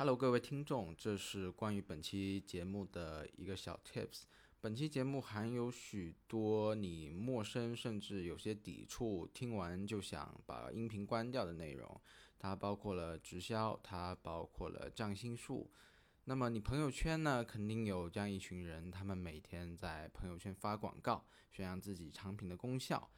Hello，各位听众，这是关于本期节目的一个小 Tips。本期节目含有许多你陌生甚至有些抵触，听完就想把音频关掉的内容。它包括了直销，它包括了占星术。那么你朋友圈呢，肯定有这样一群人，他们每天在朋友圈发广告，宣扬自己产品的功效。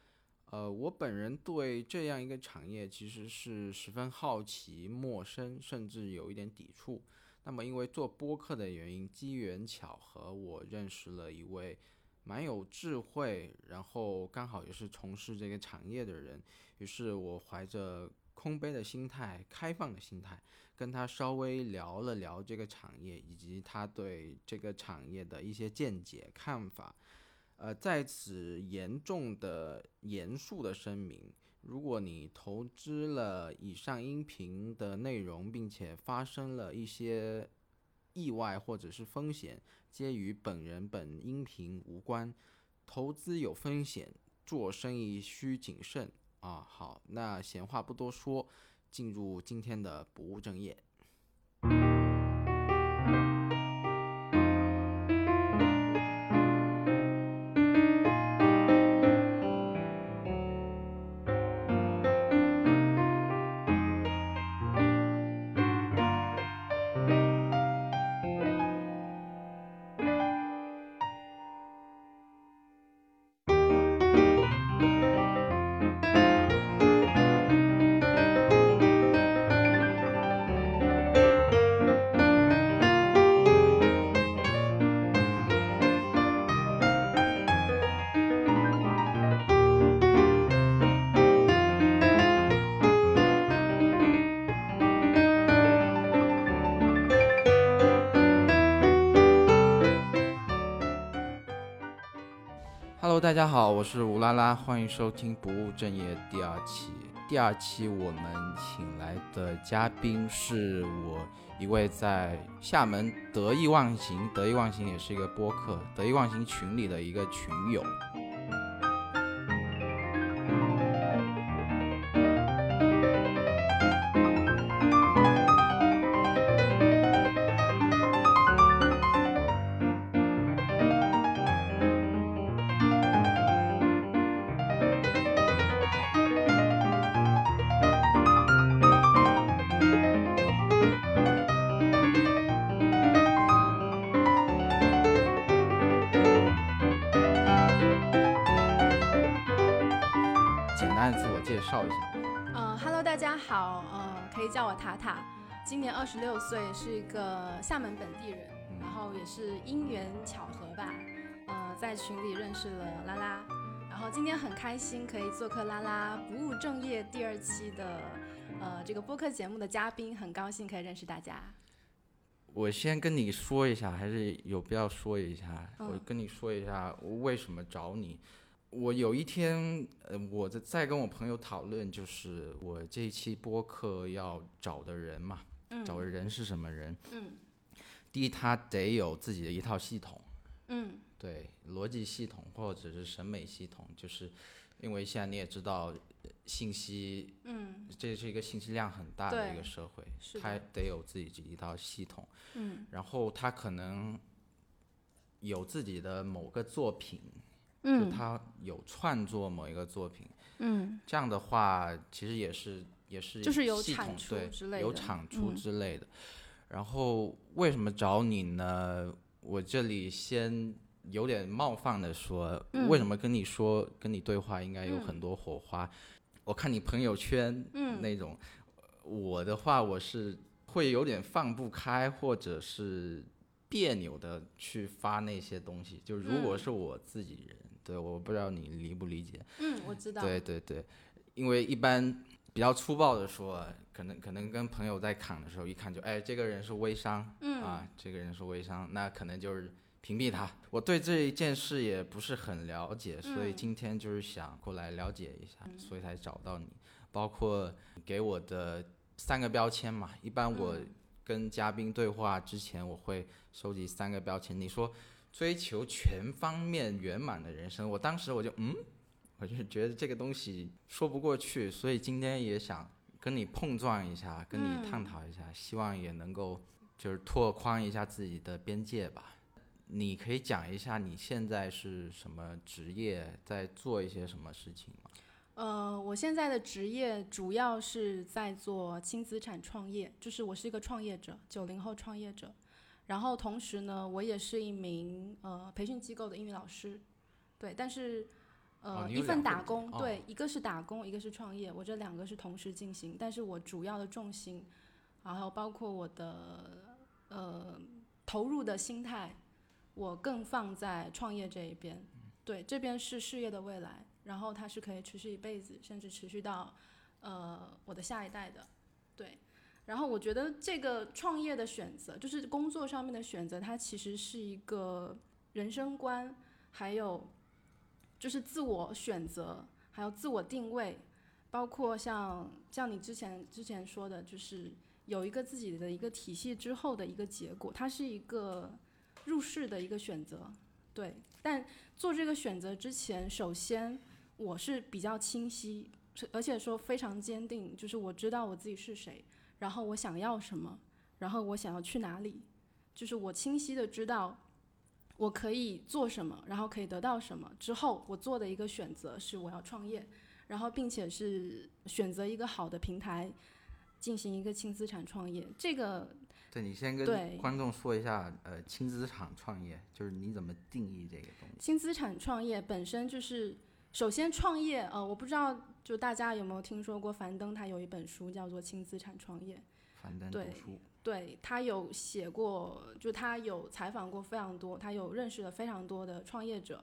呃，我本人对这样一个产业其实是十分好奇、陌生，甚至有一点抵触。那么，因为做播客的原因，机缘巧合，我认识了一位蛮有智慧，然后刚好也是从事这个产业的人。于是我怀着空杯的心态、开放的心态，跟他稍微聊了聊这个产业，以及他对这个产业的一些见解、看法。呃，在此严重的、严肃的声明：如果你投资了以上音频的内容，并且发生了一些意外或者是风险，皆与本人本音频无关。投资有风险，做生意需谨慎啊！好，那闲话不多说，进入今天的不务正业。大家好，我是吴拉拉，欢迎收听《不务正业》第二期。第二期我们请来的嘉宾是我一位在厦门得意忘形，得意忘形也是一个播客，得意忘形群里的一个群友。叫我塔塔，今年二十六岁，是一个厦门本地人，然后也是因缘巧合吧，呃，在群里认识了拉拉，然后今天很开心可以做客拉拉不务正业第二期的呃这个播客节目的嘉宾，很高兴可以认识大家。我先跟你说一下，还是有必要说一下。嗯我跟你说一下，我为什么找你。我有一天，呃，我在在跟我朋友讨论，就是我这一期播客要找的人嘛，嗯找的人是什么人？嗯第一，他得有自己的一套系统，嗯对，逻辑系统或者是审美系统，就是因为现在你也知道，呃信息嗯这是一个信息量很大的一个社会他得有自己一套系统。嗯然后他可能有自己的某个作品，就嗯他有创作某一个作品，嗯这样的话其实也是也是就是有系产出之类的有产出嗯之类的。然后为什么找你呢？我这里先有点冒犯的说，嗯为什么跟你说跟你对话应该有很多火花？我看你朋友圈嗯那种，我的话我是会有点放不开，或者是别扭的去发那些东西。就如果嗯是我自己人，对，我不知道你理不理解。嗯，我知道。对对对，因为一般比较粗暴的说，可能可能跟朋友在侃的时候，一看就哎，这个人是微商，嗯啊，这个人是微商，那可能就是屏蔽他。我对这一件事也不是很了解，所以嗯今天就是想过来了解一下，所以才找到你。包括给我的三个标签嘛，一般我嗯跟嘉宾对话之前，我会收集三个标签。你说追求全方面圆满的人生，我当时我就嗯，我就觉得这个东西说不过去，所以今天也想跟你碰撞一下，跟你探讨一下，希望也能够就是拓宽一下自己的边界吧。你可以讲一下你现在是什么职业，在做一些什么事情吗？呃，我现在的职业主要是在做轻资产创业，就是我是一个创业者，九零后创业者。然后同时呢，我也是一名呃培训机构的英语老师，对，但是呃一份打工，对，一个是打工，一个是创业，我这两个是同时进行，但是我主要的重心，然后包括我的呃投入的心态，我更放在创业这一边，对，这边是事业的未来，然后它是可以持续一辈子，甚至持续到呃我的下一代的，对。然后我觉得这个创业的选择，就是工作上面的选择，它其实是一个人生观，还有就是自我选择，还有自我定位，包括像像你之前之前说的，就是有一个自己的一个体系之后的一个结果，它是一个入世的一个选择，对。但做这个选择之前，首先我是比较清晰，而且说非常坚定，就是我知道我自己是谁。然后我想要什么，然后我想要去哪里，就是我清晰的知道我可以做什么，然后可以得到什么。之后我做的一个选择是我要创业，然后并且是选择一个好的平台进行一个轻资产创业。这个对你先跟观众说一下，呃，轻资产创业就是你怎么定义这个东西？轻资产创业本身就是首先创业，呃，我不知道。就大家有没有听说过樊登？他有一本书叫做《轻资产创业》。樊登读书。对他有写过，就他有采访过非常多，他有认识了非常多的创业者，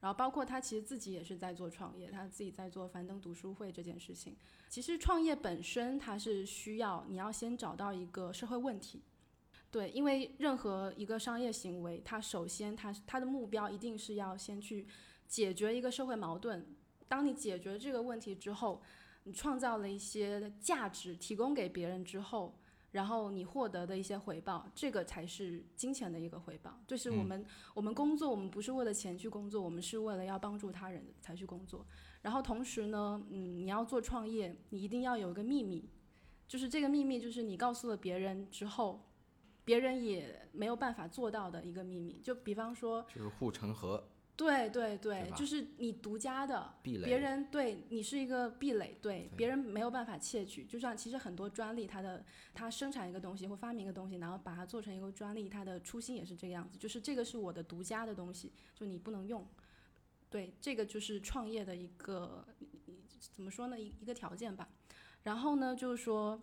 然后包括他其实自己也是在做创业，他自己在做樊登读书会这件事情。其实创业本身它是需要你要先找到一个社会问题，对，因为任何一个商业行为，它首先它它的目标一定是要先去解决一个社会矛盾。当你解决这个问题之后，你创造了一些价值提供给别人之后，然后你获得的一些回报，这个才是金钱的一个回报。就是我们我们工作，我们不是为了钱去工作，我们是为了要帮助他人才去工作。然后同时呢，嗯，你要做创业，你一定要有一个秘密，就是这个秘密就是你告诉了别人之后，别人也没有办法做到的一个秘密。就比方说，就是护城河。对对对，就是你独家的，别人对你是一个壁垒，对别人没有办法窃取。就像其实很多专利，它的它生产一个东西或发明一个东西，然后把它做成一个专利，它的初心也是这个样子，就是这个是我的独家的东西，就你不能用。对，这个就是创业的一个怎么说呢？一一个条件吧。然后呢，就是说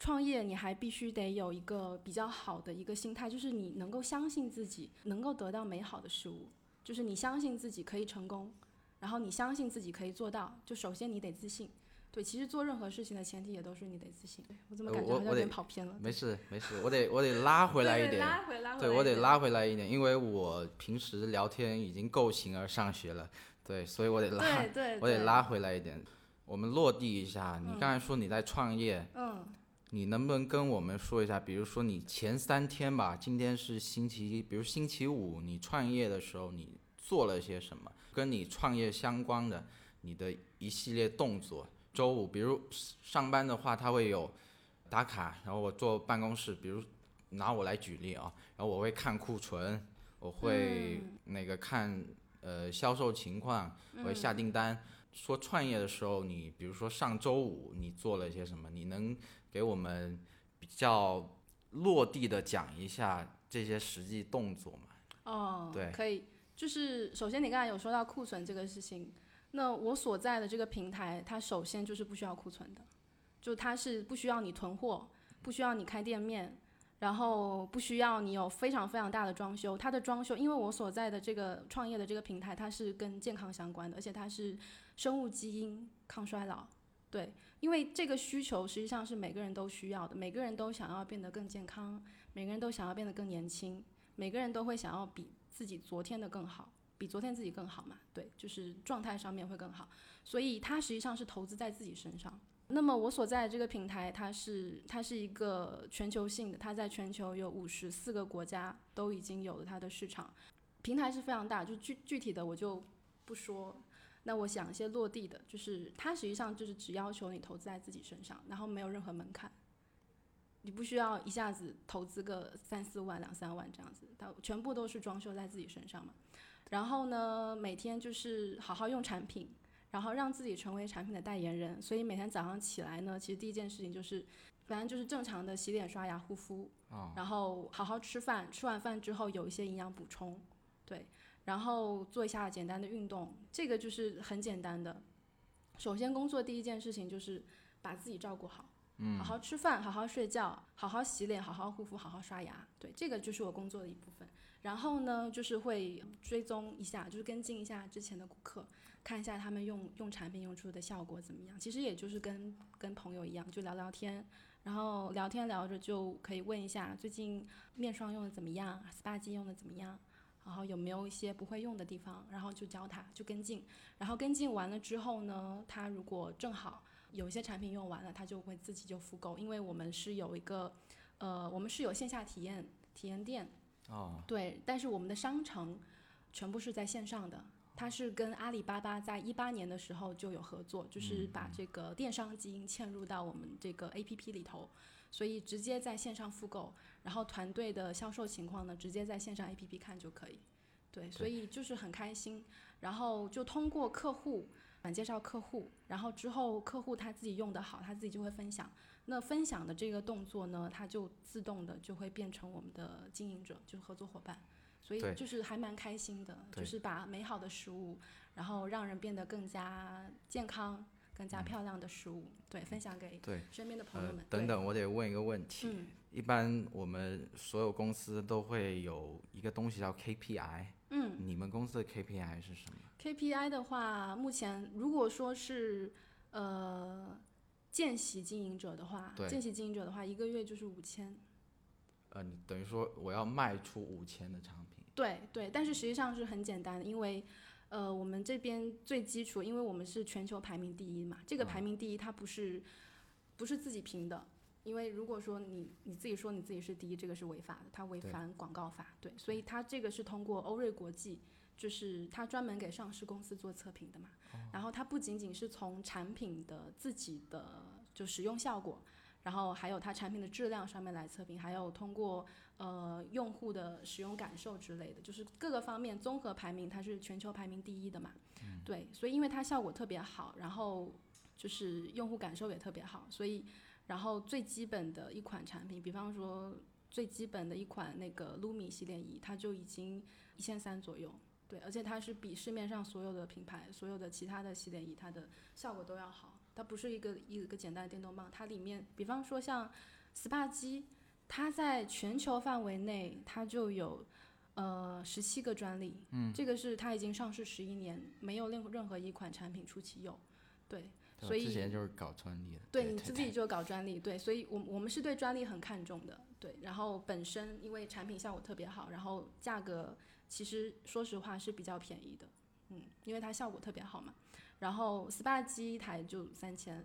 创业你还必须得有一个比较好的一个心态，就是你能够相信自己能够得到美好的事物。就是你相信自己可以成功，然后你相信自己可以做到。就首先你得自信，对，其实做任何事情的前提也都是你得自信。我怎么感觉好像有点跑偏了？没事没事，我得我得拉 回来一点。拉回拉回。对我得拉回来一点，因为我平时聊天已经够形而上学了，对，所以我得拉，我得拉回来一点。我们落地一下，你刚才说你在创业，嗯，你能不能跟我们说一下，比如说你前三天吧，今天是星期一，比如星期五你创业的时候你。做了些什么跟你创业相关的，你的一系列动作。周五，比如上班的话，他会有打卡，然后我坐办公室，比如拿我来举例啊，然后我会看库存，我会那个看呃销售情况，我会下订单。说创业的时候，你比如说上周五你做了些什么？你能给我们比较落地的讲一下这些实际动作嘛？哦，对，可以。就是首先，你刚才有说到库存这个事情，那我所在的这个平台，它首先就是不需要库存的，就它是不需要你囤货，不需要你开店面，然后不需要你有非常非常大的装修。它的装修，因为我所在的这个创业的这个平台，它是跟健康相关的，而且它是生物基因抗衰老，对，因为这个需求实际上是每个人都需要的，每个人都想要变得更健康，每个人都想要变得更年轻，每个人都会想要比。自己昨天的更好，比昨天自己更好嘛？对，就是状态上面会更好，所以它实际上是投资在自己身上。那么我所在的这个平台，它是它是一个全球性的，它在全球有五十四个国家都已经有了它的市场，平台是非常大，就具具体的我就不说。那我想一些落地的，就是它实际上就是只要求你投资在自己身上，然后没有任何门槛，你不需要一下子投资个三四万、两三万这样子，它全部都是装修在自己身上嘛。然后呢，每天就是好好用产品，然后让自己成为产品的代言人。所以每天早上起来呢，其实第一件事情就是，反正就是正常的洗脸、刷牙、护肤，然后好好吃饭，吃完饭之后有一些营养补充，对，然后做一下简单的运动，这个就是很简单的。首先工作第一件事情就是把自己照顾好，嗯，好好吃饭，好好睡觉，好好洗脸，好好护肤，好好刷牙，对，这个就是我工作的一部分。然后呢，就是会追踪一下，就是跟进一下之前的顾客，看一下他们用用产品用出的效果怎么样。其实也就是跟跟朋友一样，就聊聊天，然后聊天聊着就可以问一下最近面霜用的怎么样，SPA 机用的怎么样，然后有没有一些不会用的地方，然后就教他，就跟进。然后跟进完了之后呢，他如果正好有一些产品用完了，他就会自己就复购，因为我们是有一个，呃，我们是有线下体验体验店。哦，对，但是我们的商城全部是在线上的，它是跟阿里巴巴在一八年的时候就有合作，就是把这个电商基因嵌入到我们这个 APP 里头，所以直接在线上复购，然后团队的销售情况呢，直接在线上 APP 看就可以。对，所以就是很开心，然后就通过客户转介绍客户，然后之后客户他自己用的好，他自己就会分享。那分享的这个动作呢，它就自动的就会变成我们的经营者，就是合作伙伴，所以就是还蛮开心的，就是把美好的食物，然后让人变得更加健康、更加漂亮的食物，对，分享给对，身边的朋友呃们。，等等，我得问一个问题。嗯一般我们所有公司都会有一个东西叫 KPI，嗯你们公司的 KPI 是什么？，KPI 的话，目前如果说是呃见习经营者的话，见习经营者的话，一个月就是五千。呃，你等于说我要卖出五千的产品，对对，但是实际上是很简单的，因为呃，我们这边最基础，因为我们是全球排名第一嘛，这个排名第一它不是不是自己评的，因为如果说你你自己说你自己是第一，这个是违法的，它违反广告法，对，所以它这个是通过欧瑞国际，就是它专门给上市公司做测评的嘛，然后它不仅仅是从产品的自己的就使用效果。然后还有它产品的质量上面来测评，还有通过呃用户的使用感受之类的，就是各个方面综合排名，它是全球排名第一的嘛。对，所以因为它效果特别好，然后就是用户感受也特别好，所以然后最基本的一款产品，比方说最基本的一款那个 Lumi 洗脸仪，它就已经一千三左右。对，而且它是比市面上所有的品牌、所有的其他的洗脸仪，它的效果都要好。它不是一个一个简单的电动棒，它里面，比方说像 SPA 机，它在全球范围内它就有呃十七个专利，嗯，这个是它已经上市十一年，没有任任何一款产品初期有，对，所以之前就是搞专利的。对对你自己就搞专利，对，所以我我们是对专利很看重的，对。然后本身因为产品效果特别好，然后价格其实说实话是比较便宜的，嗯，因为它效果特别好嘛。然后 SPA 机一台就三千，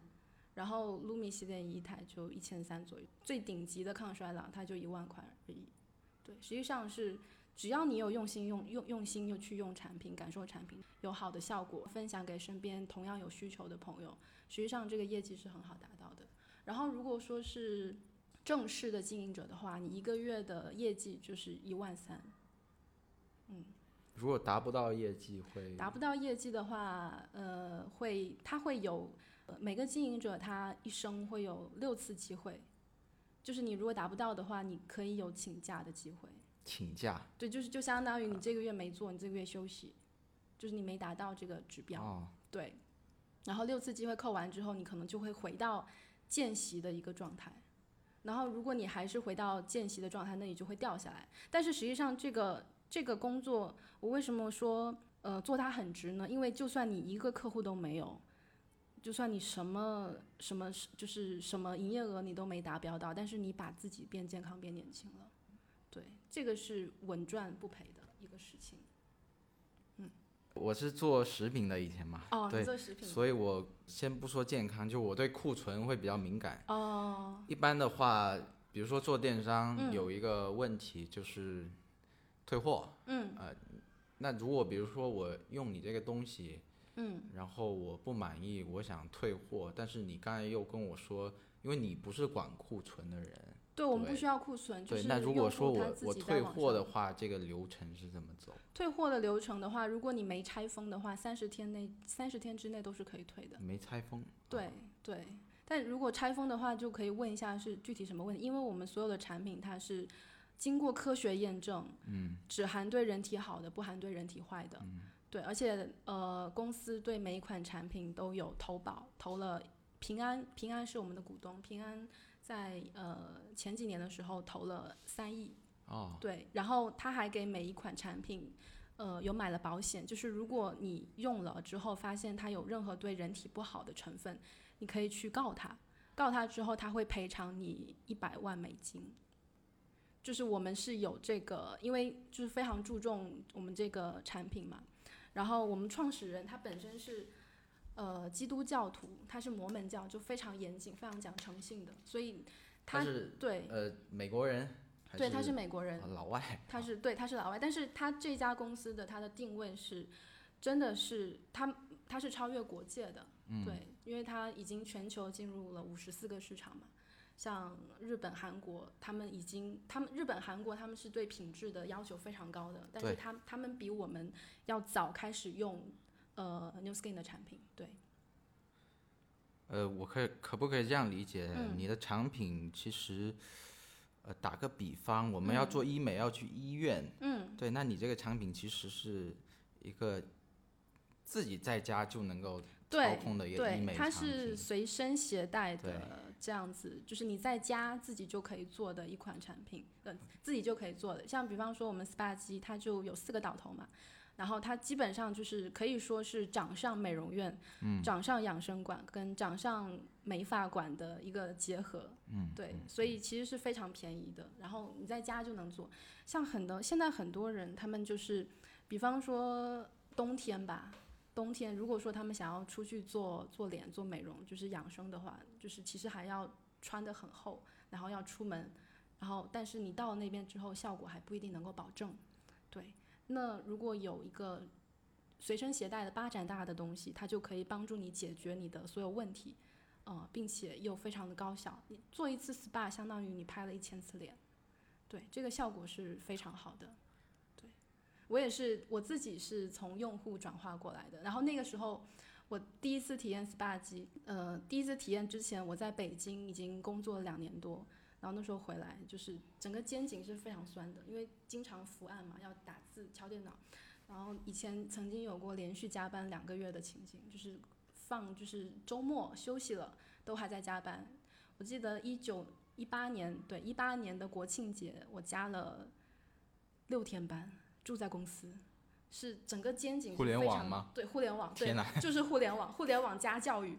然后 Lumi 洗脸仪一台就一千三左右，最顶级的抗衰老它就一万块而已。对，实际上是只要你有用心用用用心又去用产品，感受产品有好的效果，分享给身边同样有需求的朋友，实际上这个业绩是很好达到的。然后如果说是正式的经营者的话，你一个月的业绩就是一万三，嗯如果达不到业绩会达不到业绩的话，呃，会他会有、呃、每个经营者他一生会有六次机会，就是你如果达不到的话，你可以有请假的机会。请假对，就是就相当于你这个月没做，你这个月休息，就是你没达到这个指标。哦，对，然后六次机会扣完之后，你可能就会回到见习的一个状态。然后如果你还是回到见习的状态，那你就会掉下来。但是实际上，这个这个工作，我为什么说呃做它很值呢？因为就算你一个客户都没有，就算你什么什么就是什么营业额你都没达标到，但是你把自己变健康、变年轻了，对，这个是稳赚不赔的一个事情。嗯。我是做食品的以前嘛，哦，对你做食品。所以我先不说健康，就我对库存会比较敏感。哦，一般的话，比如说做电商嗯。有一个问题就是退货，嗯。呃那如果比如说我用你这个东西，嗯，然后我不满意，我想退货，但是你刚才又跟我说，因为你不是管库存的人，对，我们不需要库存，就对，是那如果说我我退货的话，这个流程是怎么走？退货的流程的话，如果你没拆封的话，三十天内三十天之内都是可以退的。没拆封，对对，但如果拆封的话，就可以问一下是具体什么问题，因为我们所有的产品它是经过科学验证，嗯，只含对人体好的，不含对人体坏的，嗯，对，而且呃，公司对每一款产品都有投保，投了平安，平安是我们的股东，平安在呃前几年的时候投了三亿，哦，对，然后他还给每一款产品，呃，有买了保险，就是如果你用了之后发现它有任何对人体不好的成分，你可以去告他，告他之后他会赔偿你一百万美金。就是我们是有这个，因为就是非常注重我们这个产品嘛，然后我们创始人他本身是呃基督教徒，他是摩门教，就非常严谨，非常讲诚信的，所以他他是对呃美国人，对他是美国人，啊老外，他是对，他是老外，但是他这家公司的他的定位是，真的是他他是超越国界的，对，因为他已经全球进入了五十四个市场嘛，像日本、韩国，他们已经，他们日本、韩国他们是对品质的要求非常高的，但是他他们比我们要早开始用呃 New Skin 的产品，对，呃，我可以可不可以这样理解？嗯你的产品其实，呃，打个比方，我们要做医美，要去医院，嗯，对，那你这个产品其实是一个自己在家就能够操对控的一个医美产品。是随身携带对的，这样子，就是你在家自己就可以做的一款产品，呃，自己就可以做的。像比方说我们 SPA 机，它就有四个导头嘛，然后它基本上就是可以说是掌上美容院、嗯掌上养生馆跟掌上美发馆的一个结合。嗯，对，所以其实是非常便宜的，然后你在家就能做。像很多现在很多人，他们就是，比方说冬天吧，冬天如果说他们想要出去做做脸、做美容，就是养生的话，就是其实还要穿得很厚，然后要出门，然后但是你到那边之后，效果还不一定能够保证。对，那如果有一个随身携带的八盏大的东西，它就可以帮助你解决你的所有问题。呃，并且又非常的高效。你做一次 SPA 相当于你拍了一千次脸，对，这个效果是非常好的。我也是我自己是从用户转化过来的。然后那个时候我第一次体验 SPA 机，呃，第一次体验之前我在北京已经工作了两年多，然后那时候回来就是整个肩颈是非常酸的，因为经常伏案嘛，要打字敲电脑。然后以前曾经有过连续加班两个月的情景，就是放就是周末休息了都还在加班。我记得一九一八年，对一八年的国庆节，我加了六天班，住在公司，是整个肩颈是互联非常网吗？对，互联网，对就是互联网，互联网加教育，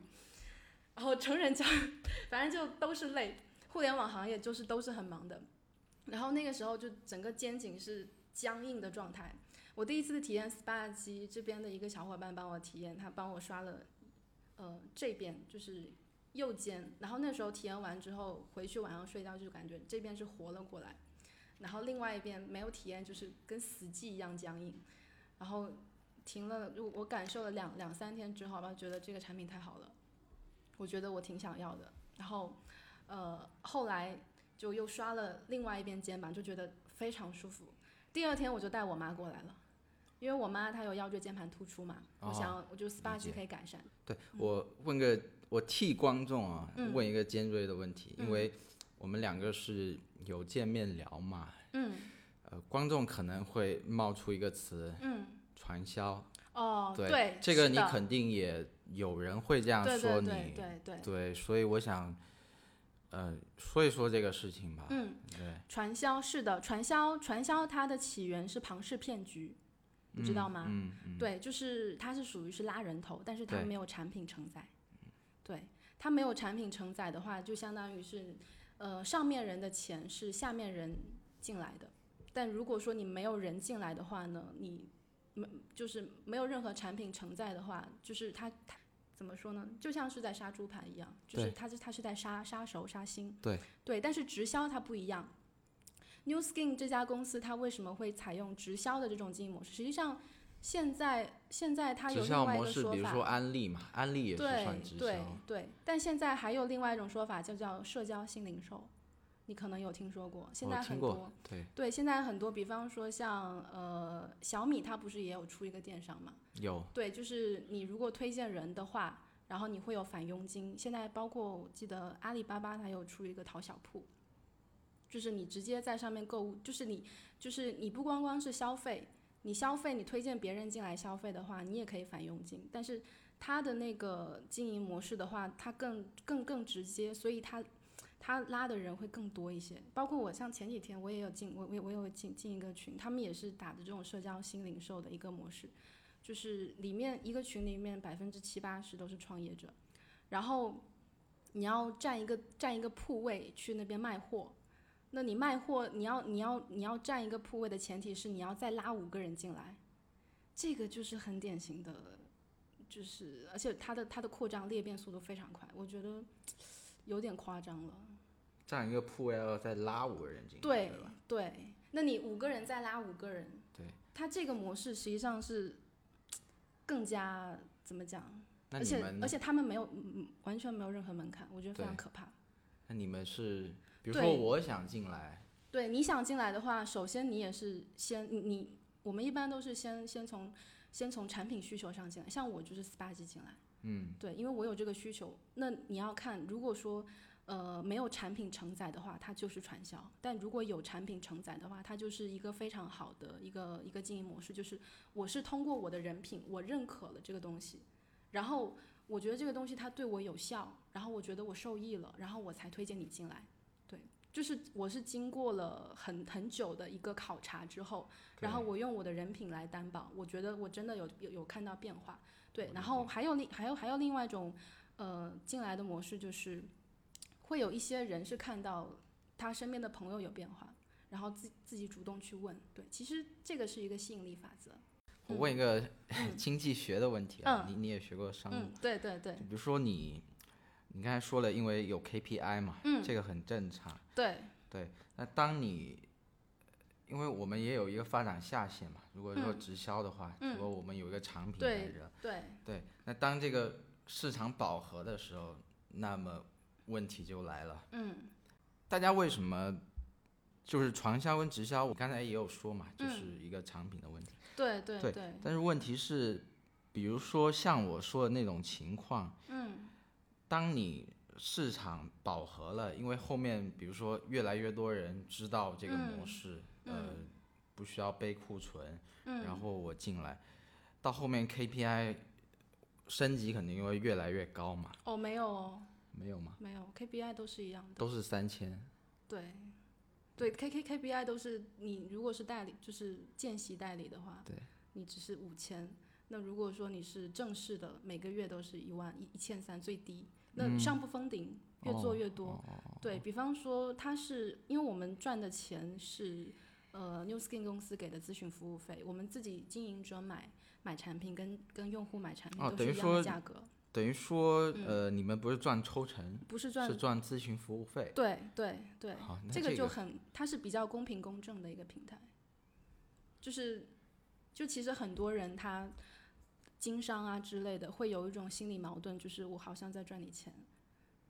然后成人教育，反正就都是累。互联网行业就是都是很忙的，然后那个时候就整个肩颈是僵硬的状态。我第一次体验 SPA 机，这边的一个小伙伴帮我体验，他帮我刷了，呃，这边就是右肩，然后那时候体验完之后回去晚上睡觉就感觉这边是活了过来，然后另外一边没有体验，就是跟死寂一样僵硬，然后停了，我我感受了两两三天之后吧，觉得这个产品太好了，我觉得我挺想要的，然后呃后来就又刷了另外一边肩膀，就觉得非常舒服。第二天我就带我妈过来了，因为我妈她有腰椎间盘突出嘛，我哦想我就 SPA 机可以改善。对我问个，我替观众啊、嗯问一个尖锐的问题，嗯因为我们两个是有见面聊嘛，嗯。呃，观众可能会冒出一个词嗯，传销，哦，对对，这个你肯定也有人会这样说你，对对对对，对所以我想，呃，说一说这个事情吧，嗯，对，传销是的，传销传销它的起源是庞氏骗局，你知道吗？嗯嗯，对，就是它是属于是拉人头，但是它没有产品承载。对，它没有产品承载的话，就相当于是，呃，上面人的钱是下面人进来的。但如果说你没有人进来的话呢，你没就是没有任何产品承载的话，就是它它怎么说呢？就像是在杀猪盘一样，就是对它是它是在杀杀熟杀新。对对，但是直销它不一样。New Skin 这家公司它为什么会采用直销的这种经营模式？实际上现在现在它有另外一个说法，比如说安利嘛，安利也是对算直对对。对，但现在还有另外一种说法，就叫社交新零售，你可能有听说过。现在很多，对，对，现在很多，比方说像呃小米，它不是也有出一个电商嘛？有对，就是你如果推荐人的话，然后你会有返佣金。现在包括我记得阿里巴巴它有出一个淘小铺，就是你直接在上面购物，就是你就是你不光光是消费，你消费你推荐别人进来消费的话，你也可以返佣金。但是他的那个经营模式的话，他更更更直接，所以他他拉的人会更多一些，包括我，像前几天我也有进，我我我有进进一个群，他们也是打的这种社交新零售的一个模式，就是里面一个群里面百分之七八十都是创业者，然后你要占一个占一个铺位去那边卖货，那你卖货你要你要你要占一个铺位的前提是你要再拉五个人进来，这个就是很典型的，就是而且它的它的扩张裂变速度非常快，我觉得有点夸张了。占一个铺位要再拉五个人进来，对对？对，那你五个人再拉五个人，对，它这个模式实际上是更加怎么讲？而且而且他们没有嗯完全没有任何门槛，我觉得非常可怕。那你们是，比如说我想进来，对，你想进来的话，首先你也是先你你我们一般都是先先从先从产品需求上进来，像我就是 SPA 机进来，嗯，对，因为我有这个需求。那你要看，如果说呃没有产品承载的话，它就是传销；但如果有产品承载的话，它就是一个非常好的一个一个经营模式，就是我是通过我的人品，我认可了这个东西，然后我觉得这个东西它对我有效，然后我觉得我受益了，然后我才推荐你进来。对，就是我是经过了很很久的一个考察之后，然后我用我的人品来担保，我觉得我真的有有有看到变化。对，然后还有另还有还有另外一种呃进来的模式，就是会有一些人是看到他身边的朋友有变化，然后自自己主动去问。对，其实这个是一个吸引力法则。我问一个 经济学的问题啊，你你也学过商务，嗯，对对对比如说你，你刚才说了，因为有 KPI 嘛，嗯。这个很正常。对，对，那当你，因为我们也有一个发展下限嘛，如果说嗯。直销的话，嗯。如果我们有一个产品对来着，对。对，那当这个市场饱和的时候，那么问题就来了，嗯。大家为什么就是传销跟直销？我刚才也有说嘛，嗯。就是一个产品的问题。对对对对，但是问题是，比如说像我说的那种情况，嗯当你市场饱和了，因为后面比如说越来越多人知道这个模式，呃，不需要背库存，嗯然后我进来，到后面 KPI 升级肯定会越来越高嘛，哦没有哦没有吗？没有 KPI 都是一样的。都是三千，对，对，K K K P I 都是你如果是代理，就是见习代理的话，对，你只是五千。那如果说你是正式的，每个月都是一万一一千三最低，那上不封顶，越做越多。对比方说，它是因为我们赚的钱是呃 New Skin 公司给的咨询服务费，我们自己经营者买买产品跟跟用户买产品哦都是一样的价格，等于说，呃，你们不是赚抽成，不是赚是赚咨询服务费。对对对，这个就很，它是比较公平公正的一个平台，就是，就其实很多人他经商啊之类的，会有一种心理矛盾，就是我好像在赚你钱，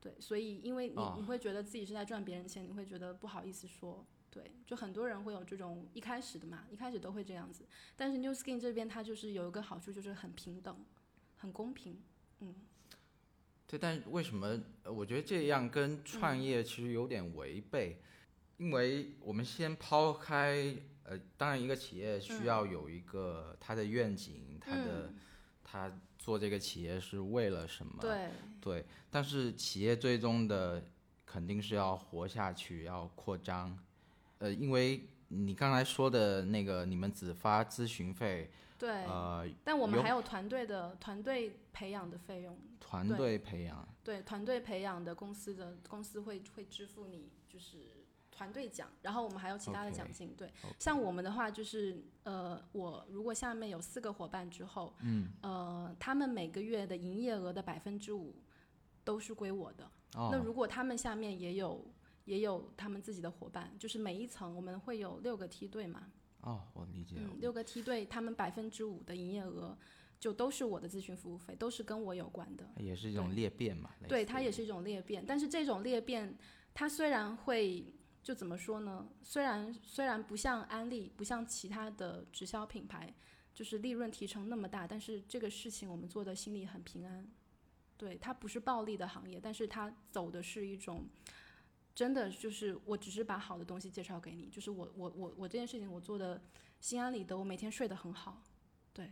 对，所以因为你、哦你会觉得自己是在赚别人钱，你会觉得不好意思说，对，就很多人会有这种一开始的嘛，一开始都会这样子，但是 New Skin 这边它就是有一个好处，就是很平等，很公平，嗯，对，但是为什么？呃我觉得这样跟创业其实有点违背，因为我们先抛开，呃，当然一个企业需要有一个它的愿景，它的嗯它做这个企业是为了什么？对，对，但是企业最终的肯定是要活下去，要扩张，呃，因为你刚才说的那个，你们只发咨询费，对，呃，但我们还有团队的团队培养的费用。团队培养，对团队培养的公司的公司会会支付你就是团队奖，然后我们还有其他的奖金。对像我们的话就是呃，我如果下面有四个伙伴之后，嗯，呃，他们每个月的营业额的百分之五都是归我的。哦那如果他们下面也有也有他们自己的伙伴，就是每一层我们会有六个梯队嘛。哦，我理解了。嗯，六个梯队他们百分之五的营业额就都是我的咨询服务费，都是跟我有关的。也是一种裂变嘛。对，它也是一种裂变，但是这种裂变，它虽然会就怎么说呢？虽然虽然不像安利，不像其他的直销品牌，就是利润提成那么大，但是这个事情我们做的心里很平安。对，它不是暴利的行业，但是它走的是一种。真的就是，我只是把好的东西介绍给你，就是我我我我这件事情我做的心安理得，我每天睡得很好，对，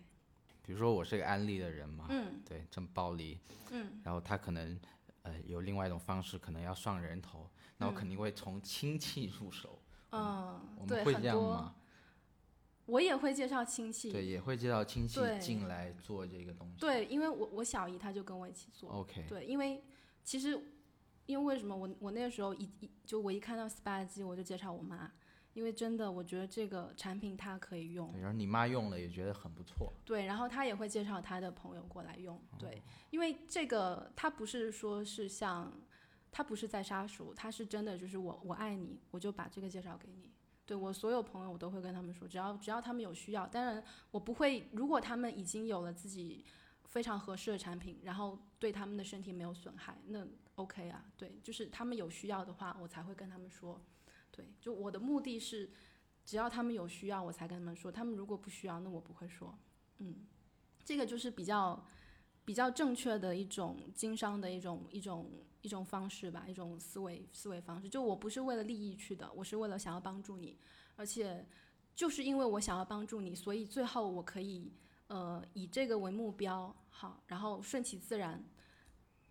比如说我是个安利的人嘛，嗯对，这么暴利，嗯，然后他可能呃有另外一种方式，可能要上人头，那我肯定会从亲戚入手。嗯我，对，们会这样吗？我也会介绍亲戚，对，也会介绍亲戚进来做这个东西。对，因为我我小姨她就跟我一起做，，OK，对，因为其实因为为什么我我那个时候一一就我一看到 SPA 机我就介绍我妈，因为真的我觉得这个产品她可以用，对，然后你妈用了也觉得很不错。对，然后她也会介绍她的朋友过来用，哦对，因为这个它不是说是像他不是在杀熟，他是真的就是我我爱你，我就把这个介绍给你。对我所有朋友，我都会跟他们说，只要只要他们有需要，当然我不会，如果他们已经有了自己非常合适的产品，然后对他们的身体没有损害，那 OK 啊，对，就是他们有需要的话，我才会跟他们说，对，就我的目的是，只要他们有需要，我才跟他们说，他们如果不需要，那我不会说，嗯，这个就是比较比较正确的一种经商的一种一种一种方式吧，一种思维思维方式。就我不是为了利益去的，我是为了想要帮助你，而且就是因为我想要帮助你，所以最后我可以呃以这个为目标，好，然后顺其自然，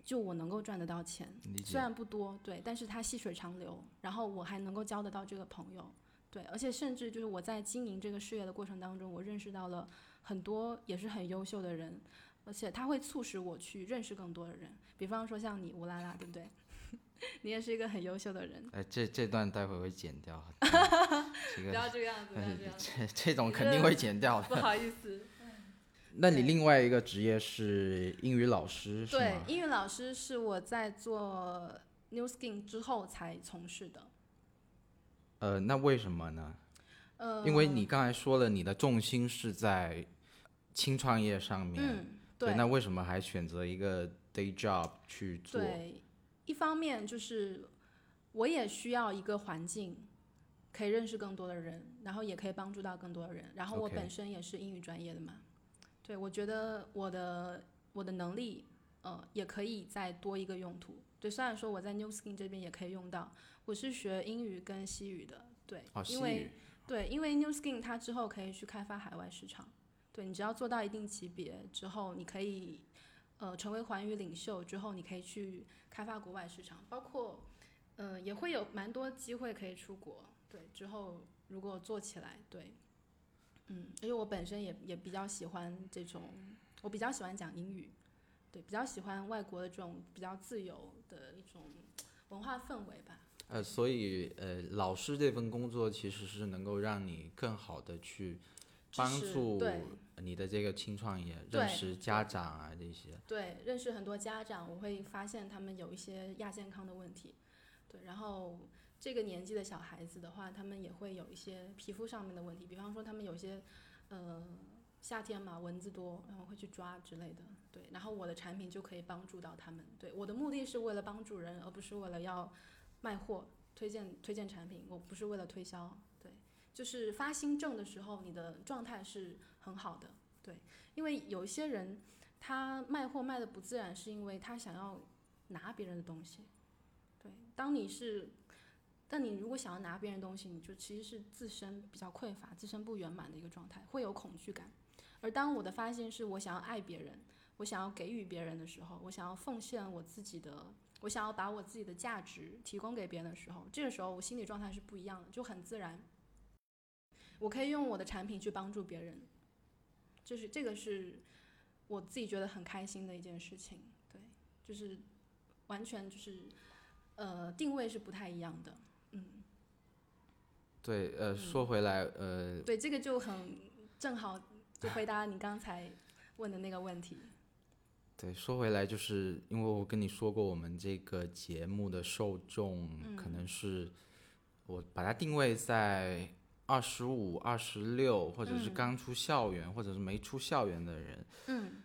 就我能够赚得到钱。虽。然不多，对，但是它细水长流，然后我还能够交得到这个朋友，对，而且甚至就是我在经营这个事业的过程当中，我认识到了很多也是很优秀的人，而且它会促使我去认识更多的人，比方说像你乌拉拉，对不对？你也是一个很优秀的人，哎，这这段待会会剪掉。这个不要这个样子，不要这样子，这这种肯定会剪掉不。好意思。那你另外一个职业是英语老师是吗？，对英语老师是我在做 New Skin 之后才从事的，呃，那为什么呢？呃，因为你刚才说了，你的重心是在轻创业上面。嗯，对，那为什么还选择一个 day job 去做？对，一方面就是我也需要一个环境，可以认识更多的人，然后也可以帮助到更多的人。然后我本身也是英语专业的嘛，对我觉得我的我的能力，呃，也可以再多一个用途。对，虽然说我在 New Skin 这边也可以用到，我是学英语跟西语的，对，哦，因为。对，因为 New Skin 它之后可以去开发海外市场。对你只要做到一定级别之后，你可以呃成为环宇领袖之后，你可以去开发国外市场，包括呃也会有蛮多机会可以出国。对，之后如果做起来，对，嗯，因为我本身也也比较喜欢这种，我比较喜欢讲英语，对，比较喜欢外国的这种比较自由的一种文化氛围吧。呃，所以呃，老师这份工作其实是能够让你更好的去帮助对你的这个青创业，认识家长啊这些。对，认识很多家长，我会发现他们有一些亚健康的问题。对，然后这个年纪的小孩子的话，他们也会有一些皮肤上面的问题，比方说他们有些呃夏天嘛蚊子多，然后会去抓之类的。对，然后我的产品就可以帮助到他们。对，我的目的是为了帮助人，而不是为了要卖货、推荐推荐产品，我不是为了推销。就是发心症的时候，你的状态是很好的。对，因为有一些人。他卖货卖的不自然，是因为他想要拿别人的东西。对，当你是，但你如果想要拿别人东西，你就其实是自身比较匮乏、自身不圆满的一个状态，会有恐惧感。而当我的发心是我想要爱别人，我想要给予别人的时候，我想要奉献我自己的，我想要把我自己的价值提供给别人的时候，这个时候我心理状态是不一样的，就很自然。我可以用我的产品去帮助别人，就是这个是。我自己觉得很开心的一件事情，对，就是完全就是呃定位是不太一样的，嗯，对，呃，说回来，呃，对，这个就很正好就回答你刚才问的那个问题，对，说回来，就是因为我跟你说过，我们这个节目的受众可能是，我把它定位在二十五、二十六，或者是嗯。刚出校园，或者是没出校园的人，嗯，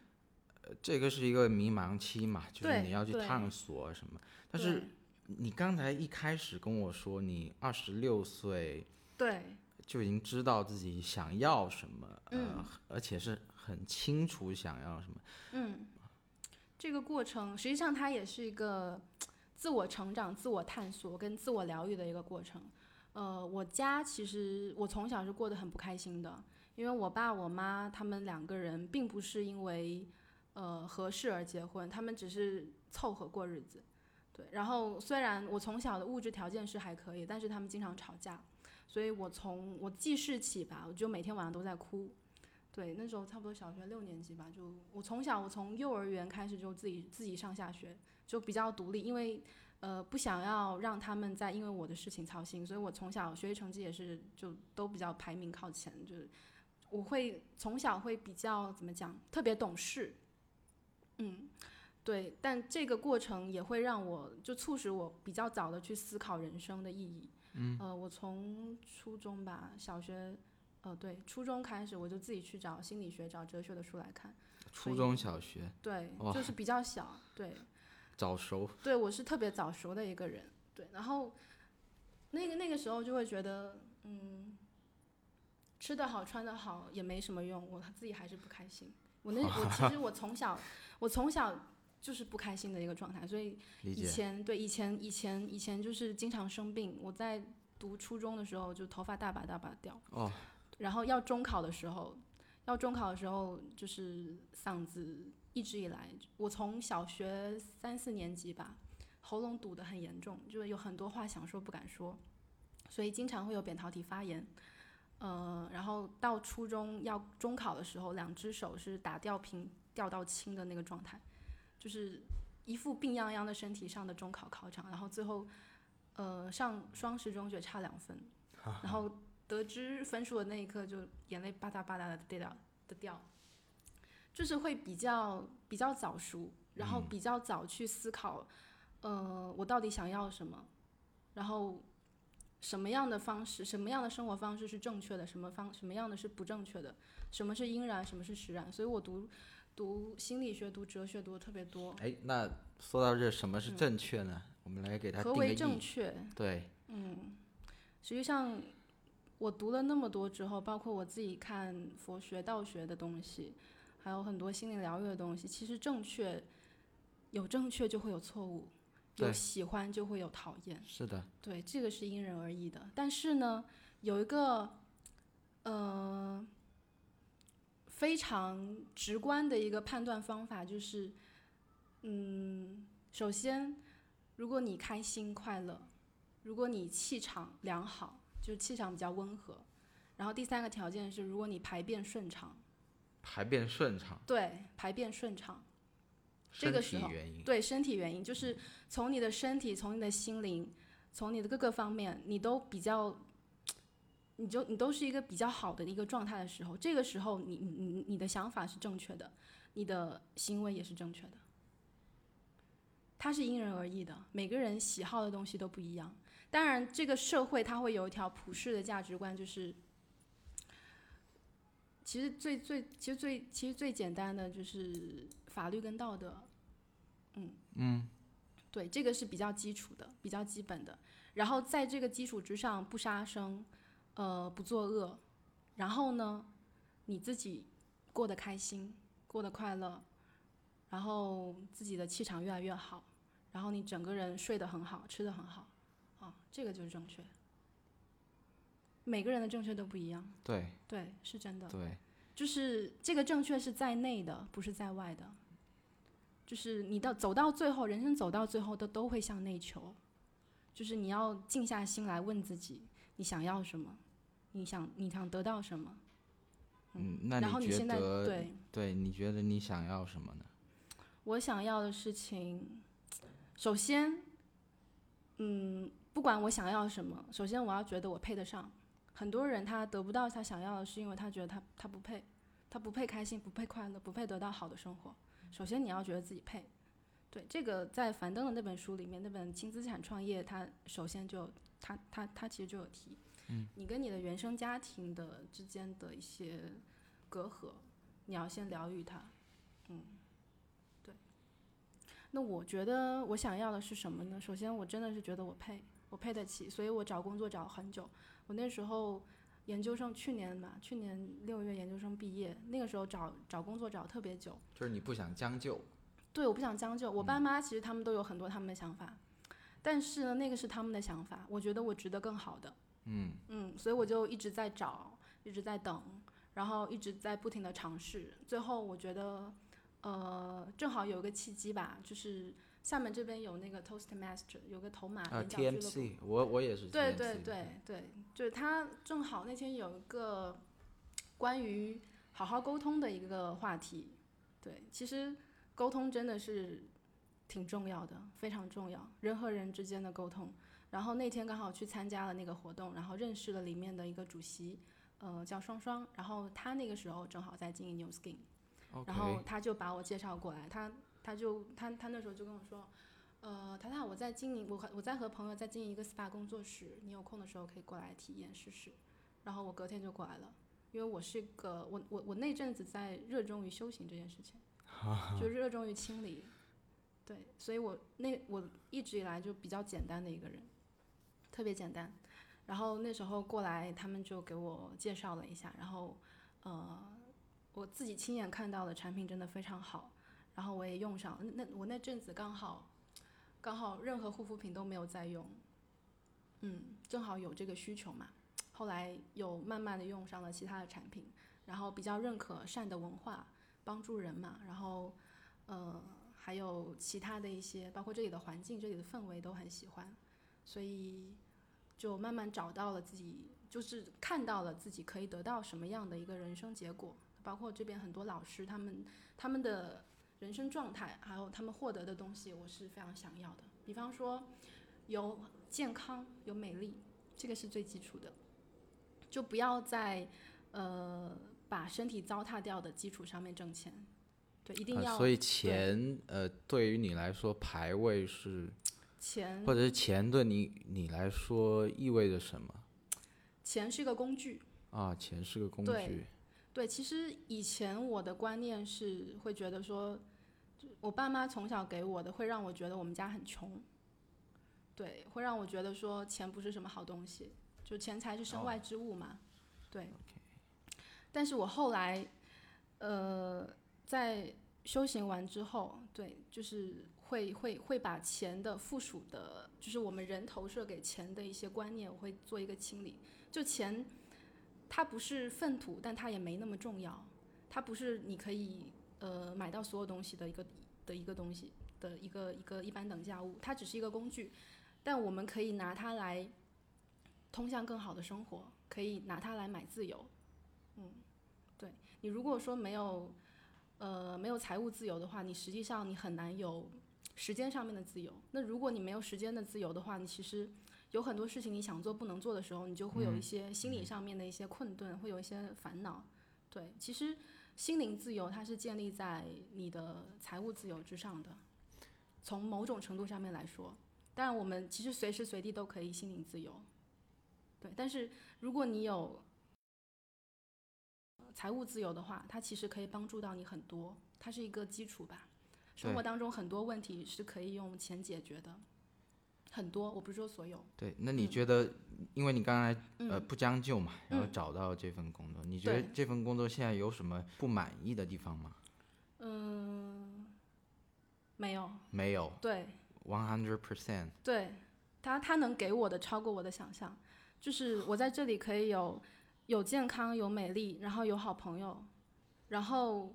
呃这个是一个迷茫期嘛，就是你要去探索什么。但是你刚才一开始跟我说，你二十六岁对。就已经知道自己想要什么，呃嗯，而且是很清楚想要什么。嗯，这个过程实际上它也是一个自我成长、自我探索跟自我疗愈的一个过程。呃，我家其实我从小是过得很不开心的，因为我爸我妈他们两个人并不是因为呃合适而结婚，他们只是凑合过日子。对，然后虽然我从小的物质条件是还可以，但是他们经常吵架，所以我从我记事起吧，我就每天晚上都在哭。对，那时候差不多小学六年级吧，就我从小我从幼儿园开始就自己自己上下学，就比较独立，因为呃不想要让他们再因为我的事情操心，所以我从小学习成绩也是就都比较排名靠前，就是我会从小会比较怎么讲，特别懂事，嗯，对，但这个过程也会让我就促使我比较早的去思考人生的意义，嗯，呃，我从初中吧，小学。呃，对，初中开始我就自己去找心理学、找哲学的书来看。初中小学对，就是比较小，对，早熟，对我是特别早熟的一个人，对，然后那个那个时候就会觉得，嗯，吃得好穿得好也没什么用，我自己还是不开心。我那我其实我从小我从小就是不开心的一个状态，所以以。前对以前以前以前就是经常生病，我在读初中的时候就头发大把大把掉，哦，然后要中考的时候，要中考的时候就是嗓子一直以来，我从小学三四年级吧，喉咙堵得很严重，就是有很多话想说不敢说，所以经常会有扁桃体发炎。呃，然后到初中要中考的时候，两只手是打吊瓶吊到青的那个状态，就是一副病殃殃的身体上的中考考场，然后最后，呃，上双十中学差两分，然后得知分数的那一刻，就眼泪吧嗒吧嗒的掉的掉，就是会比较比较早熟，然后比较早去思考，呃，我到底想要什么，然后什么样的方式，什么样的生活方式是正确的，什么方什么样的是不正确的，什么是因然，什么是实然，所以我读读心理学、读哲学读的特别多。哎，那说到这，什么是正确呢？我们来给它嗯何为。正确？对，嗯实际上，我读了那么多之后，包括我自己看佛学、道学的东西，还有很多心理疗愈的东西，其实正确有正确就会有错误，有喜欢就会有讨厌，是的，对，这个是因人而异的。但是呢，有一个呃非常直观的一个判断方法，就是嗯，首先，如果你开心快乐，如果你气场良好，就是气场比较温和，然后第三个条件是，如果你排便顺畅，排便顺畅，对，排便顺畅。这个时候。对身体原因，就是从你的身体，从你的心灵，从你的各个方面，你都比较，你就你都是一个比较好的一个状态的时候，这个时候你你你你的想法是正确的，你的行为也是正确的。它是因人而异的，每个人喜好的东西都不一样。当然，这个社会它会有一条普世的价值观，就是其实最最其实最其实最简单的就是法律跟道德，嗯嗯，对，这个是比较基础的，比较基本的。然后在这个基础之上，不杀生，呃，不作恶，然后呢，你自己过得开心，过得快乐，然后自己的气场越来越好，然后你整个人睡得很好，吃得很好，啊，这个就是正确。每个人的正确都不一样，对对，是真的。对，就是这个正确是在内的，不是在外的。就是你到走到最后，人生走到最后都都会向内求，就是你要静下心来问自己，你想要什么，你想你想得到什么。嗯，那觉然后现在得对对你觉得你想要什么呢？我想要的事情，首先，嗯，不管我想要什么，首先我要觉得我配得上。很多人他得不到他想要的，是因为他觉得他他不配，他不配开心，不配快乐，不配得到好的生活。首先你要觉得自己配，对这个在樊登的那本书里面，那本轻资产创业，他首先就他他他其实就有提。嗯你跟你的原生家庭的之间的一些隔阂，你要先疗愈它。嗯，对。那我觉得我想要的是什么呢？首先，我真的是觉得我配，我配得起，所以我找工作找了很久。我那时候研究生去年吧，去年六月研究生毕业，那个时候找找工作找特别久。就是你不想将就。对，我不想将就。我爸妈其实他们都有很多他们的想法，但是呢，那个是他们的想法，我觉得我值得更好的。嗯嗯，所以我就一直在找，一直在等，然后一直在不停的尝试。最后我觉得，呃，正好有一个契机吧，就是厦门这边有那个 Toastmaster，有个头马啊演讲俱乐部。，TMC，我我也是。对对对对，就是他正好那天有一个关于好好沟通的一个话题。对，其实沟通真的是挺重要的，非常重要，人和人之间的沟通。然后那天刚好去参加了那个活动，然后认识了里面的一个主席，呃，叫双双。然后他那个时候正好在经营 New Skin，OK，然后他就把我介绍过来，他他就他他那时候就跟我说，呃，谈谈我在经营，我和我在和朋友在经营一个 SPA 工作室，你有空的时候可以过来体验试试。然后我隔天就过来了，因为我是一个我我我那阵子在热衷于修行这件事情，就热衷于清理，对，所以我那我一直以来就比较简单的一个人，特别简单。然后那时候过来，他们就给我介绍了一下，然后呃，我自己亲眼看到的产品真的非常好，然后我也用上。那我那阵子刚好刚好任何护肤品都没有在用，嗯，正好有这个需求嘛。后来又慢慢的用上了其他的产品，然后比较认可善的文化，帮助人嘛，然后呃还有其他的一些，包括这里的环境、这里的氛围都很喜欢，所以就慢慢找到了自己，就是看到了自己可以得到什么样的一个人生结果，包括这边很多老师他们他们的人生状态，还有他们获得的东西，我是非常想要的。比方说有健康，有美丽，这个是最基础的。就不要在呃把身体糟蹋掉的基础上面挣钱，对，一定要、啊所以钱呃，对于你来说排位是，钱或者是钱对你你来说意味着什么钱是一个工具，啊？钱是个工对具。对，其实以前我的观念是会觉得说，就我爸妈从小给我的会让我觉得我们家很穷，对，会让我觉得说钱不是什么好东西，就钱财是身外之物嘛，对。但是我后来，呃，在修行完之后，对，就是会会会把钱的附属的，就是我们人投射给钱的一些观念，我会做一个清理。就钱，它不是粪土，但它也没那么重要。它不是你可以呃买到所有东西的一个的一个东西的一个一个一般等价物，它只是一个工具，但我们可以拿它来通向更好的生活，可以拿它来买自由。嗯，对你如果说没有呃没有财务自由的话，你实际上你很难有时间上面的自由。那如果你没有时间的自由的话，你其实有很多事情你想做不能做的时候，你就会有一些心理上面的一些困顿，会有一些烦恼。对，其实心灵自由它是建立在你的财务自由之上的，从某种程度上面来说。当然，我们其实随时随地都可以心灵自由。对，但是如果你有呃财务自由的话，它其实可以帮助到你很多，它是一个基础吧。生活当中很多问题是可以用钱解决的，很多，我不是说所有。对，那你觉得，因为你刚才呃嗯不将就嘛，然后嗯找到这份工作，你觉得这份工作现在有什么不满意的地方吗？嗯，没有，没有对，one hundred percent。对，他他能给我的超过我的想象，就是我在这里可以有有健康，有美丽，然后有好朋友，然后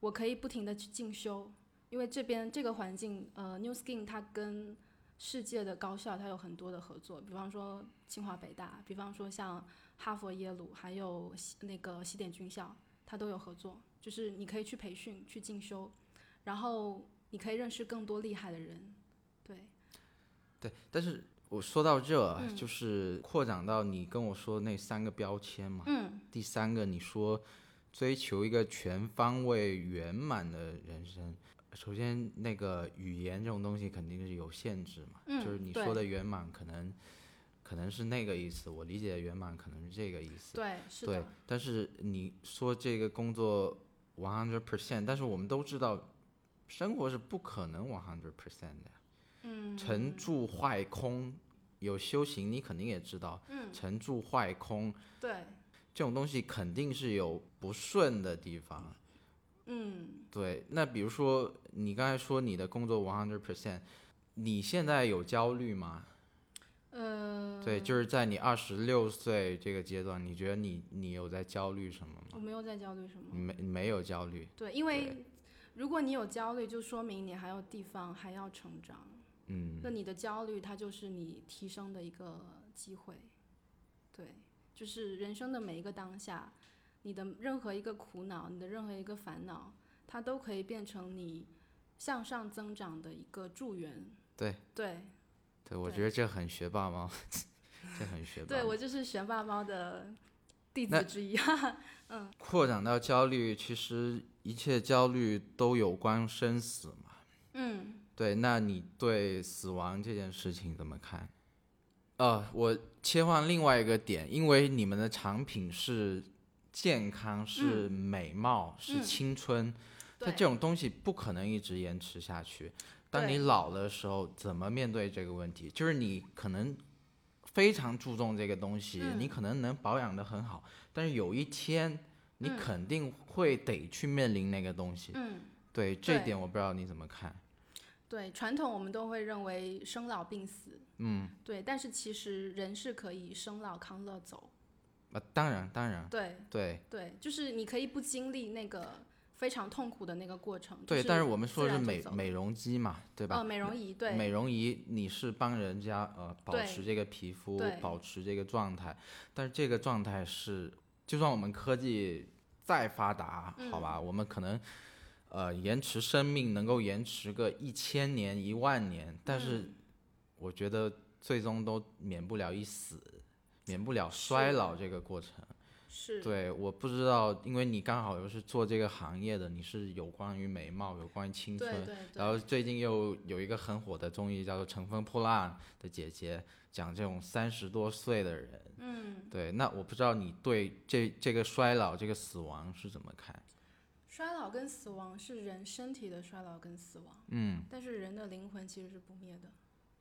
我可以不停的去进修，因为这边这个环境，呃，New Skin 它跟世界的高校它有很多的合作，比方说清华北大，比方说像哈佛、耶鲁，还有西那个西点军校，它都有合作，就是你可以去培训、去进修，然后你可以认识更多厉害的人，对。对，但是我说到这就是扩展到你跟我说那三个标签嘛。嗯第三个，你说追求一个全方位圆满的人生。首先，那个语言这种东西肯定是有限制嘛，嗯就是你说的圆满，可能可能是那个意思，我理解的圆满可能是这个意思。对，是对的，，但是你说这个工作 one hundred percent，但是我们都知道，生活是不可能 one hundred percent 的。嗯，成住坏空，有修行，你肯定也知道，嗯，成住坏空对，这种东西肯定是有不顺的地方。嗯，对，那比如说你刚才说你的工作 one hundred percent，你现在有焦虑吗？呃，对，就是在你二十六岁这个阶段，你觉得你你有在焦虑什么吗？我没有在焦虑什么。没没有焦虑，对，因为如果你有焦虑，就说明你还有地方还要成长。嗯，那你的焦虑，它就是你提升的一个机会。对，就是人生的每一个当下，你的任何一个苦恼，你的任何一个烦恼，它都可以变成你向上增长的一个助缘。对对对，我觉得这很学霸猫，这很学霸。对，我就是学霸猫的弟子之一。嗯扩展到焦虑，其实一切焦虑都有关生死嘛。嗯对，那你对死亡这件事情怎么看？呃，我切换另外一个点，因为你们的产品是健康、是美貌、是嗯青春，它对这种东西不可能一直延迟下去。当你对老的时候，怎么面对这个问题？就是你可能非常注重这个东西，嗯你可能能保养得很好，但是有一天你嗯肯定会得去面临那个东西。嗯，对这一点，我不知道你怎么看。对，传统我们都会认为生老病死，嗯，对，但是其实人是可以生老康乐走。啊，当然，当然，对对对，就是你可以不经历那个非常痛苦的那个过程。对，就但是我们说的是美美容机嘛，对吧？哦，美容仪对，美容仪你是帮人家呃保持这个皮肤，保持这个状态，但是这个状态是，就算我们科技再发达，好嗯吧，我们可能呃延迟生命能够延迟个一千年一万年，但是嗯我觉得最终都免不了一死，免不了衰老这个过程。是，对，我不知道，因为你刚好又是做这个行业的，你是有关于美貌、有关于青春，对对对，然后最近又有一个很火的综艺叫做《乘风破浪的姐姐》，讲这种三十多岁的人。嗯，对，那我不知道你对这这个衰老、这个死亡是怎么看？衰老跟死亡是人身体的衰老跟死亡，嗯，但是人的灵魂其实是不灭的。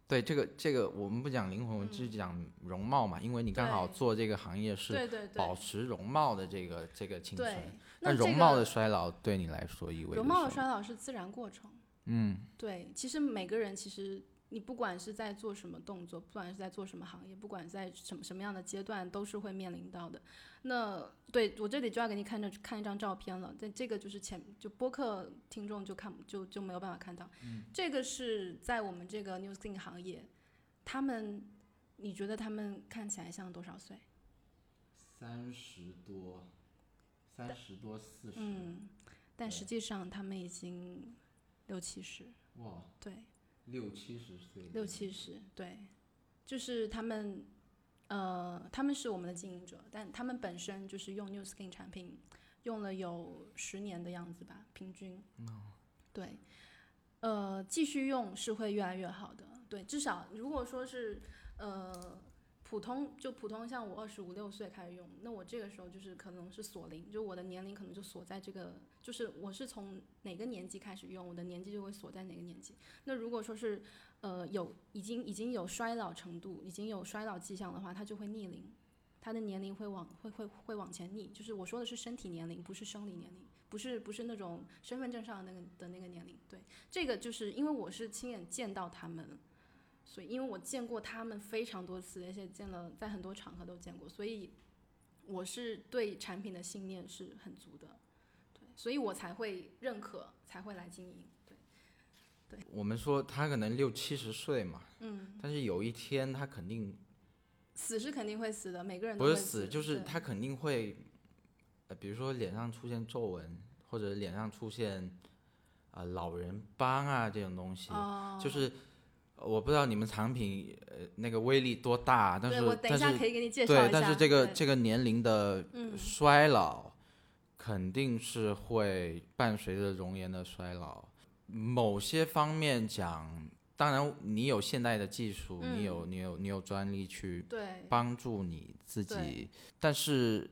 对，这个这个我们不讲灵魂，我们只讲容貌嘛，因为你刚好做这个行业是保持容貌的这个这个青春。那容貌的衰老对你来说意味着容貌的衰老是自然过程。嗯对，其实每个人其实你不管是在做什么动作，不管是在做什么行业，不管在什么什么样的阶段，都是会面临到的。那对我这里就要给你看着看一张照片了，但这个就是前就播客听众就看就就没有办法看到。这个是在我们这个 New Skin 行业，他们你觉得他们看起来像多少岁？三十多，三十多四十，嗯，但实际上他们已经六七十，哇，对。六七十岁，六七十，对，就是他们，呃，他们是我们的经营者，但他们本身就是用 New Skin 产品用了有十年的样子吧，平均。对，呃，继续用是会越来越好的。对，至少如果说是呃普通就普通，像我二十五六岁开始用，那我这个时候就是可能是锁龄，就我的年龄可能就锁在这个，就是我是从哪个年纪开始用，我的年纪就会锁在哪个年纪。那如果说是呃有已经已经有衰老程度，已经有衰老迹象的话，它就会逆龄，它的年龄会往会会会往前逆，就是我说的是身体年龄，不是生理年龄，不是不是那种身份证上的那个的那个年龄。对，这个就是因为我是亲眼见到他们，所以因为我见过他们非常多次，而且见了在很多场合都见过，所以我是对产品的信念是很足的，对，所以我才会认可，才会来经营。对，对。我们说他可能六七十岁嘛，嗯，但是有一天他肯定死是肯定会死的，每个人都会不是死，就是他肯定会，呃，比如说脸上出现皱纹，或者脸上出现啊、老人斑啊这种东西，哦，就是呃我不知道你们产品呃那个威力多大，但是我等一下但是可以给你介绍。对，但是这个这个年龄的嗯衰老，肯定是会伴随着容颜的衰老。某些方面讲，当然你有现代的技术，嗯你有你有你有专利去帮助你自己，但是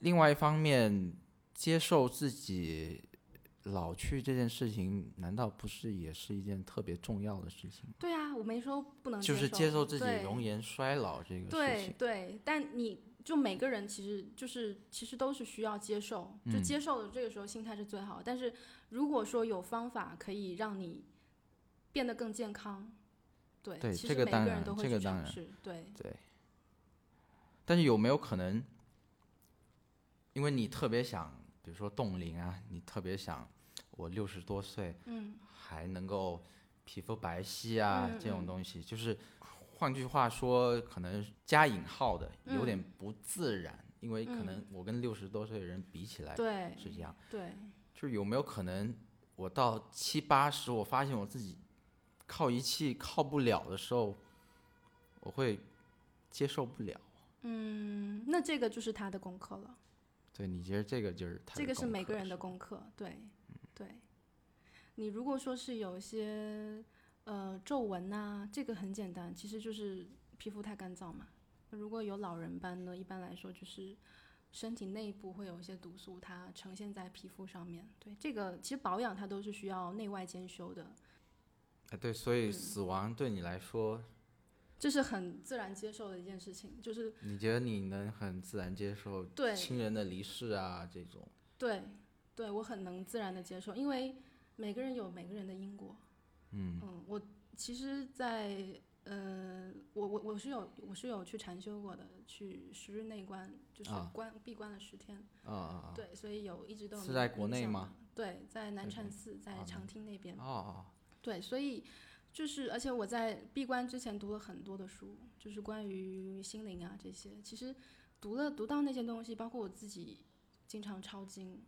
另外一方面，接受自己老去这件事情，难道不是也是一件特别重要的事情吗？对啊，我没说不能就是接接受自己容颜衰老这个事对情。对，但你就每个人其实就是其实都是需要接受，就嗯接受的这个时候心态是最好。但是如果说有方法可以让你变得更健康，对，对其实每这个当然个人都会这个当然去尝试，对，但是有没有可能，因为你特别想，比如说冻龄啊，你特别想我六十多岁嗯还能够皮肤白皙啊、嗯这种嗯东西，就是换句话说，可能加引号的有点嗯不自然，因为可能嗯我跟六十多岁的人比起来对是这样，对，就是有没有可能我到七八十，我发现我自己靠仪器靠不了的时候，我会接受不了。嗯，那这个就是他的功课了。对，你觉得这个就是他的这个是每个人的功课，对。你如果说是有一些呃皱纹呐、这个很简单，其实就是皮肤太干燥嘛。如果有老人斑呢，一般来说就是身体内部会有一些毒素，它呈现在皮肤上面。对，这个其实保养它都是需要内外兼修的，哎，对，所以嗯死亡对你来说，这是很自然接受的一件事情，就是你觉得你能很自然接受对亲人的离世啊这种？对，对我很能自然的接受，因为每个人有每个人的因果。嗯我其实在，呃，我我我是有我是有去禅修过的，去十日内观，就是啊关、闭关了十天。啊啊啊！对，所以有一直都有是在国内吗？对，在南禅寺，在啊长汀那边。哦哦，对，所以就是，而且我在闭关之前读了很多的书，就是关于心灵啊这些。其实读了读到那些东西，包括我自己经常抄经，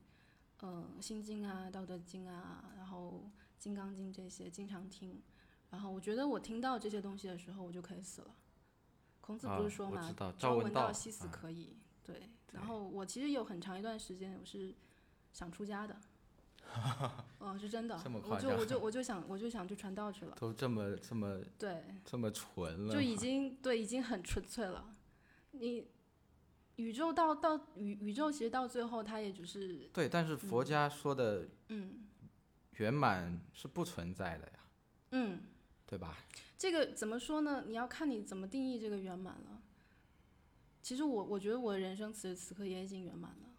呃，心经啊、道德经啊，然后金刚经这些经常听。然后我觉得我听到这些东西的时候，我就可以死了。孔子不啊是说嘛朝朝闻道闻夕死啊可以。对，对然后我其实有很长一段时间我是想出家的。哦，是真的我就我就 我就想我就想去传道去了。都这么这么对，这么纯了，就已经对，已经很纯粹了。你宇宙到到宇宇宙，其实到最后，它也只是对，但是佛家说的嗯圆满是不存在的呀，嗯，对吧？这个怎么说呢？你要看你怎么定义这个圆满了。其实我我觉得我的人生此时此刻也已经圆满了。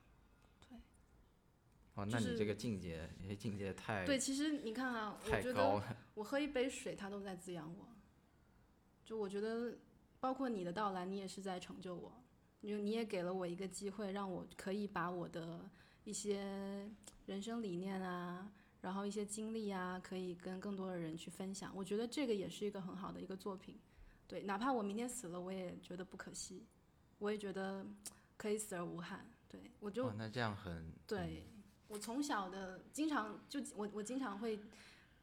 对哦，那你这个境界，你这境界太对，其实你看啊，我觉得，我喝一杯水，它都在滋养我。就我觉得，包括你的到来，你也是在成就我。你你也给了我一个机会，让我可以把我的一些人生理念啊，然后一些经历啊，可以跟更多的人去分享。我觉得这个也是一个很好的一个作品。对，哪怕我明天死了，我也觉得不可惜，我也觉得可以死而无憾。对我就哦，那这样很对，我从小的经常就我我经常会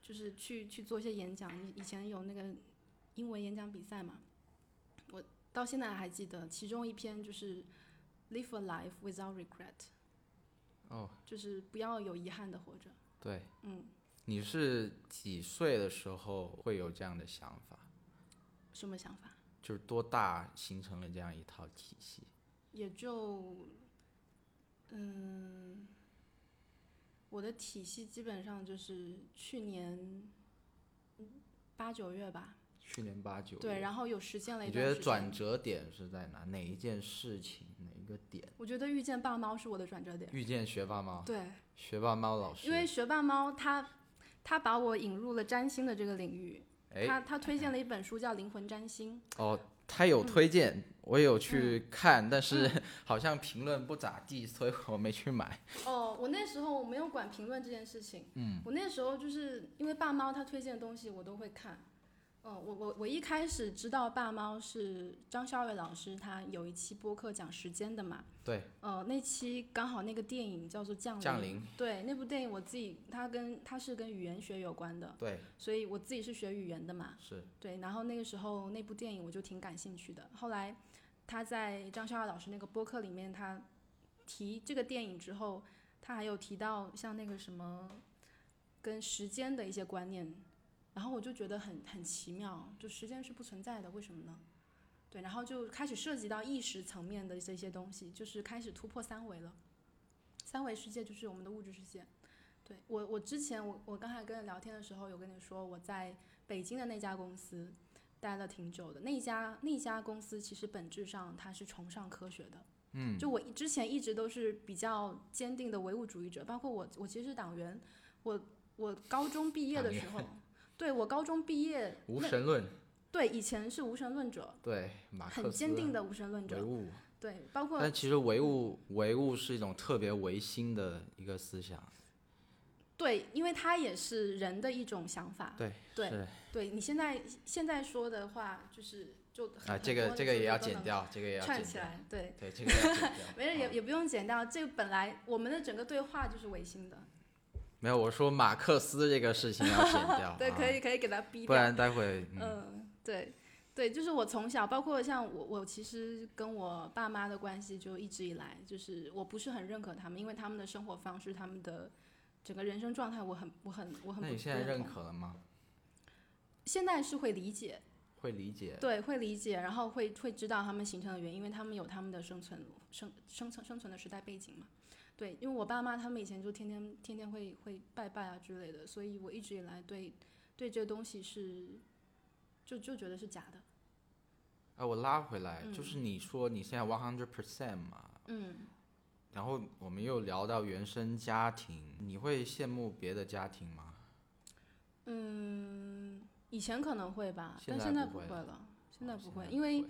就是去去做一些演讲，以以前有那个英文演讲比赛嘛，我到现在还记得，其中一篇就是 live a life without regret，哦，就是不要有遗憾的活着。对。嗯，你是几岁的时候会有这样的想法？什么想法？就是多大形成了这样一套体系？也就嗯，我的体系基本上就是去年嗯八九月吧。去年八九对，然后有实现了一你段时间。觉得转折点是在哪？哪一件事情？哪一个点？我觉得遇见爸猫是我的转折点。遇见学霸猫，对，学霸猫老师，因为学霸猫他他把我引入了占星的这个领域，哎他他推荐了一本书叫《灵魂占星》。哦，他有推荐，我有去嗯看，但是 好像评论不咋地，所以我没去买。哦，我那时候我没有管评论这件事情，嗯，我那时候就是因为爸猫他推荐的东西我都会看。嗯，我我我一开始知道爸猫是张孝伟老师，他有一期播客讲时间的嘛，对，呃，那期刚好那个电影叫做《降临》，降临，对，那部电影我自己，它跟它是跟语言学有关的，对，所以我自己是学语言的嘛，是，对，然后那个时候那部电影我就挺感兴趣的。后来他在张孝伟老师那个播客里面，他提这个电影之后，他还有提到像那个什么跟时间的一些观念，然后我就觉得很很奇妙，就时间是不存在的，为什么呢？对，然后就开始涉及到意识层面的这些东西，就是开始突破三维了。三维世界就是我们的物质世界。对我，我之前我我刚才跟人聊天的时候有跟你说，我在北京的那家公司待了挺久的。那家那家公司其实本质上它是崇尚科学的。嗯，就我之前一直都是比较坚定的唯物主义者，包括我，我其实是党员。我我高中毕业的时候，对我高中毕业无神论。对，以前是无神论者。对，马克很坚定的无神论者。唯物。对，包括。但其实唯物唯物是一种特别唯心的一个思想。对，因为它也是人的一种想法。对对对，你现在现在说的话就是就啊，这个这个也要剪掉，这个也要串起来。对对，这个。没事也也不用剪掉，这个本来我们的整个对话就是违心的。没有，我说马克思这个事情要 剪掉。对，可以可以给他逼掉。不然待会嗯，对对，就是我从小，包括像我我其实跟我爸妈的关系就一直以来就是我不是很认可他们，因为他们的生活方式，他们的。整个人生状态，我很我很我很。那你现在认可了吗？现在是会理解。会理解。对，会理解，然后会会知道他们形成的原因，因为他们有他们的生存生生存生存的时代背景嘛。对，因为我爸妈他们以前就天天天天会会拜拜啊之类的，所以我一直以来对对这东西是就就觉得是假的。哎，我拉回来，就是你说你现在 one hundred percent 嘛。嗯。然后我们又聊到原生家庭，你会羡慕别的家庭吗？嗯，以前可能会吧，但现在不会了。现在不会，因为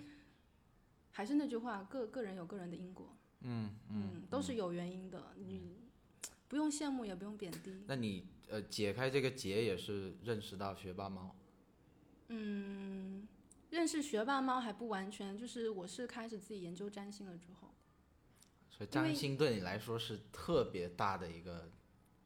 还是那句话，个个人有个人的因果。嗯嗯，都是有原因的，你不用羡慕，也不用贬低。那你呃，解开这个结也是认识到学霸猫。嗯，认识学霸猫还不完全，就是我是开始自己研究占星了之后。所以占星对你来说是特别大的一个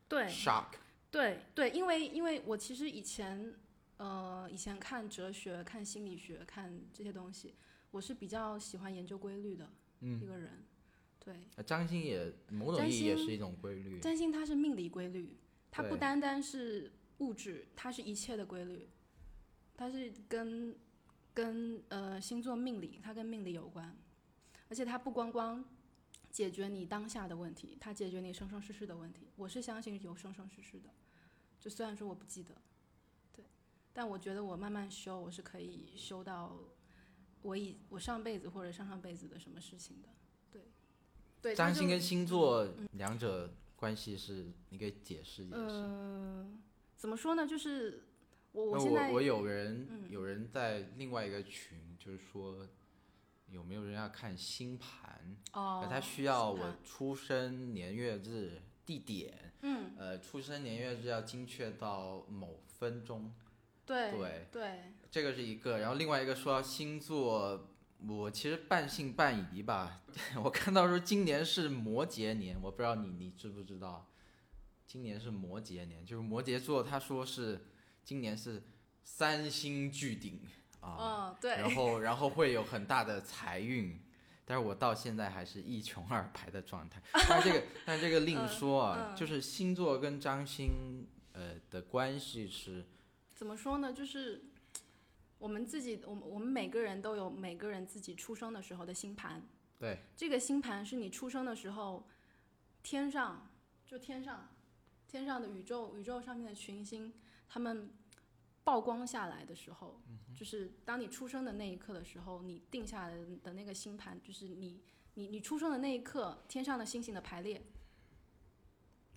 对 shock，对对，因为因为我其实以前呃以前看哲学、看心理学、看这些东西，我是比较喜欢研究规律的一个人，对。占星也某种意义也是一种规律。占星它是命理规律，它不单单是物质，它是一切的规律，它是跟跟呃星座命理，它跟命理有关，而且它不光光。解决你当下的问题，它解决你生生世世的问题。我是相信有生生世世的，就虽然说我不记得，对，但我觉得我慢慢修，我是可以修到我以我上辈子或者上上辈子的什么事情的，对，占星跟星座两者关系是，你可以解释解释。嗯，怎么说呢？就是我我现在我有人有人在另外一个群，就是说。有没有人要看星盘？哦，他需要我出生年月日、地点。嗯，呃，出生年月日要精确到某分钟。对对对，这个是一个。然后另外一个说星座，我其实半信半疑吧。我看到说今年是摩羯年，我不知道你你知不知道，今年是摩羯年，就是摩羯座，他说是今年是三星聚顶。啊，对，然后然后会有很大的财运，但是我到现在还是一穷二白的状态。但是这个，但是这个另说啊，就是星座跟张星呃的关系是，怎么说呢？就是我们自己，我们我们每个人都有每个人自己出生的时候的星盘。对，这个星盘是你出生的时候，天上就天上天上的宇宙宇宙上面的群星，他们。曝光下来的时候，就是当你出生的那一刻的时候，你定下来的那个星盘，就是你你你出生的那一刻，天上的星星的排列。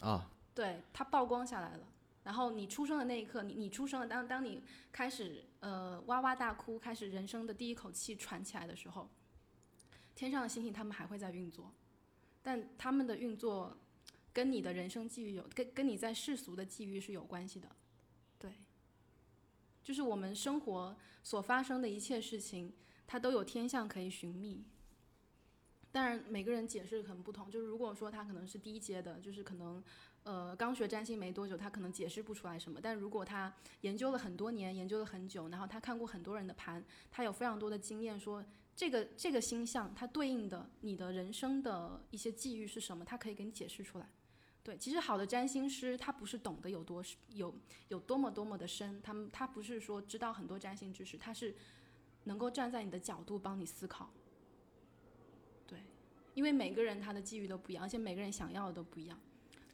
啊。对，它曝光下来了。然后你出生的那一刻，你你出生了，当当你开始呃哇哇大哭，开始人生的第一口气喘起来的时候，天上的星星他们还会在运作，但他们的运作跟你的人生际遇有跟跟你在世俗的际遇是有关系的。对就是我们生活所发生的一切事情，它都有天象可以寻觅。当然，每个人解释很不同。就是如果说他可能是低阶的，就是可能，呃，刚学占星没多久，他可能解释不出来什么。但如果他研究了很多年，研究了很久，然后他看过很多人的盘，他有非常多的经验，说这个这个星象它对应的你的人生的一些际遇是什么，他可以给你解释出来。对，其实好的占星师他不是懂得有多有有多么多么的深，他们他不是说知道很多占星知识，他是能够站在你的角度帮你思考。对，因为每个人他的际遇都不一样，而且每个人想要的都不一样，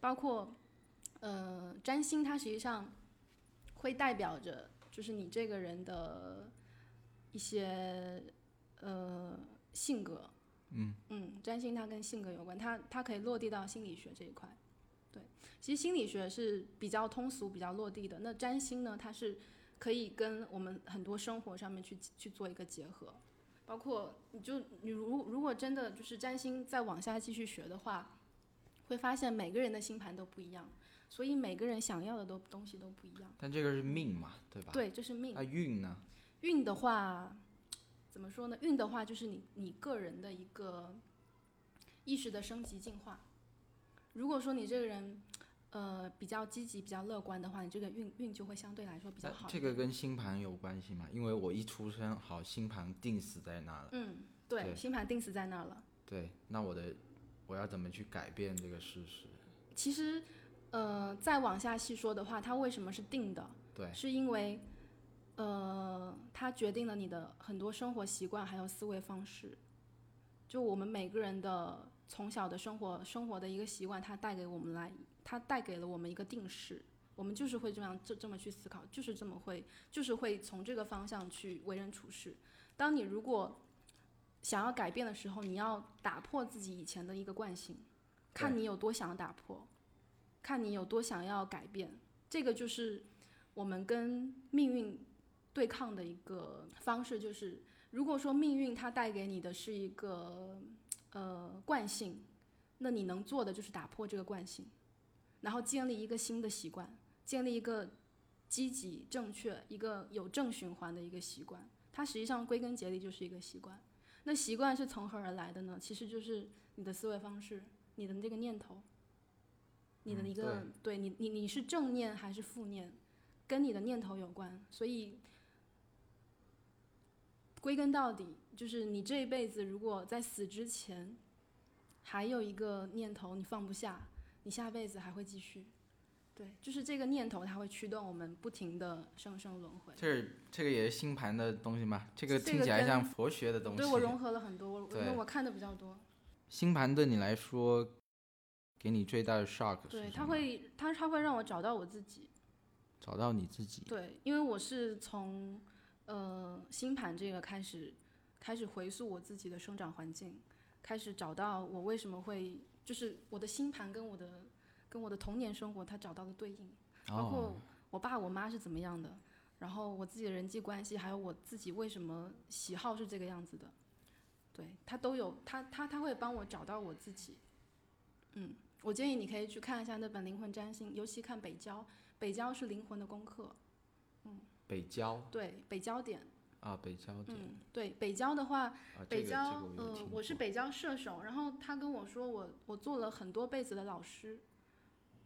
包括呃占星，它实际上会代表着就是你这个人的一些呃性格。嗯嗯，占星它跟性格有关，它它可以落地到心理学这一块。对，其实心理学是比较通俗、比较落地的。那占星呢，它是可以跟我们很多生活上面去去做一个结合。包括你就你如如果真的就是占星再往下继续学的话，会发现每个人的星盘都不一样，所以每个人想要的都东西都不一样。但这个是命嘛，对吧？对，这是命。那运呢？运的话。怎么说呢？运的话，就是你你个人的一个意识的升级进化。如果说你这个人，呃，比较积极、比较乐观的话，你这个运运就会相对来说比较好。这个跟星盘有关系吗？因为我一出生，好，星盘定死在那了。嗯，对，星盘定死在那了。对，那我的我要怎么去改变这个事实？其实，呃，再往下细说的话，它为什么是定的？对，是因为。呃，它决定了你的很多生活习惯，还有思维方式。就我们每个人的从小的生活生活的一个习惯，它带给我们来，它带给了我们一个定式。我们就是会这样这这么去思考，就是这么会，就是会从这个方向去为人处事。当你如果想要改变的时候，你要打破自己以前的一个惯性，看你有多想打破，看你有多想要改变。这个就是我们跟命运。对抗的一个方式就是，如果说命运它带给你的是一个呃惯性，那你能做的就是打破这个惯性，然后建立一个新的习惯，建立一个积极、正确、一个有正循环的一个习惯。它实际上归根结底就是一个习惯。那习惯是从何而来的呢？其实就是你的思维方式，你的这个念头，你的一个对你你你是正念还是负念，跟你的念头有关。所以。归根到底，就是你这一辈子，如果在死之前还有一个念头你放不下，你下辈子还会继续。对，就是这个念头，它会驱动我们不停的生生轮回。这这个也是星盘的东西吗？这个听起来像佛学的东西。对我融合了很多，因为我看的比较多。星盘对你来说，给你最大的 shock 对，它会，它它会让我找到我自己。找到你自己。对，因为我是从。呃，星盘这个开始，开始回溯我自己的生长环境，开始找到我为什么会，就是我的星盘跟我的，跟我的童年生活它找到了对应，包括我爸我妈是怎么样的，然后我自己的人际关系，还有我自己为什么喜好是这个样子的，对他都有，他他他会帮我找到我自己，嗯，我建议你可以去看一下那本灵魂占星，尤其看北郊，北郊是灵魂的功课，嗯。北郊对北交点啊，北交点嗯，对北交的话，北焦嗯，我是北交射手，然后他跟我说我我做了很多辈子的老师，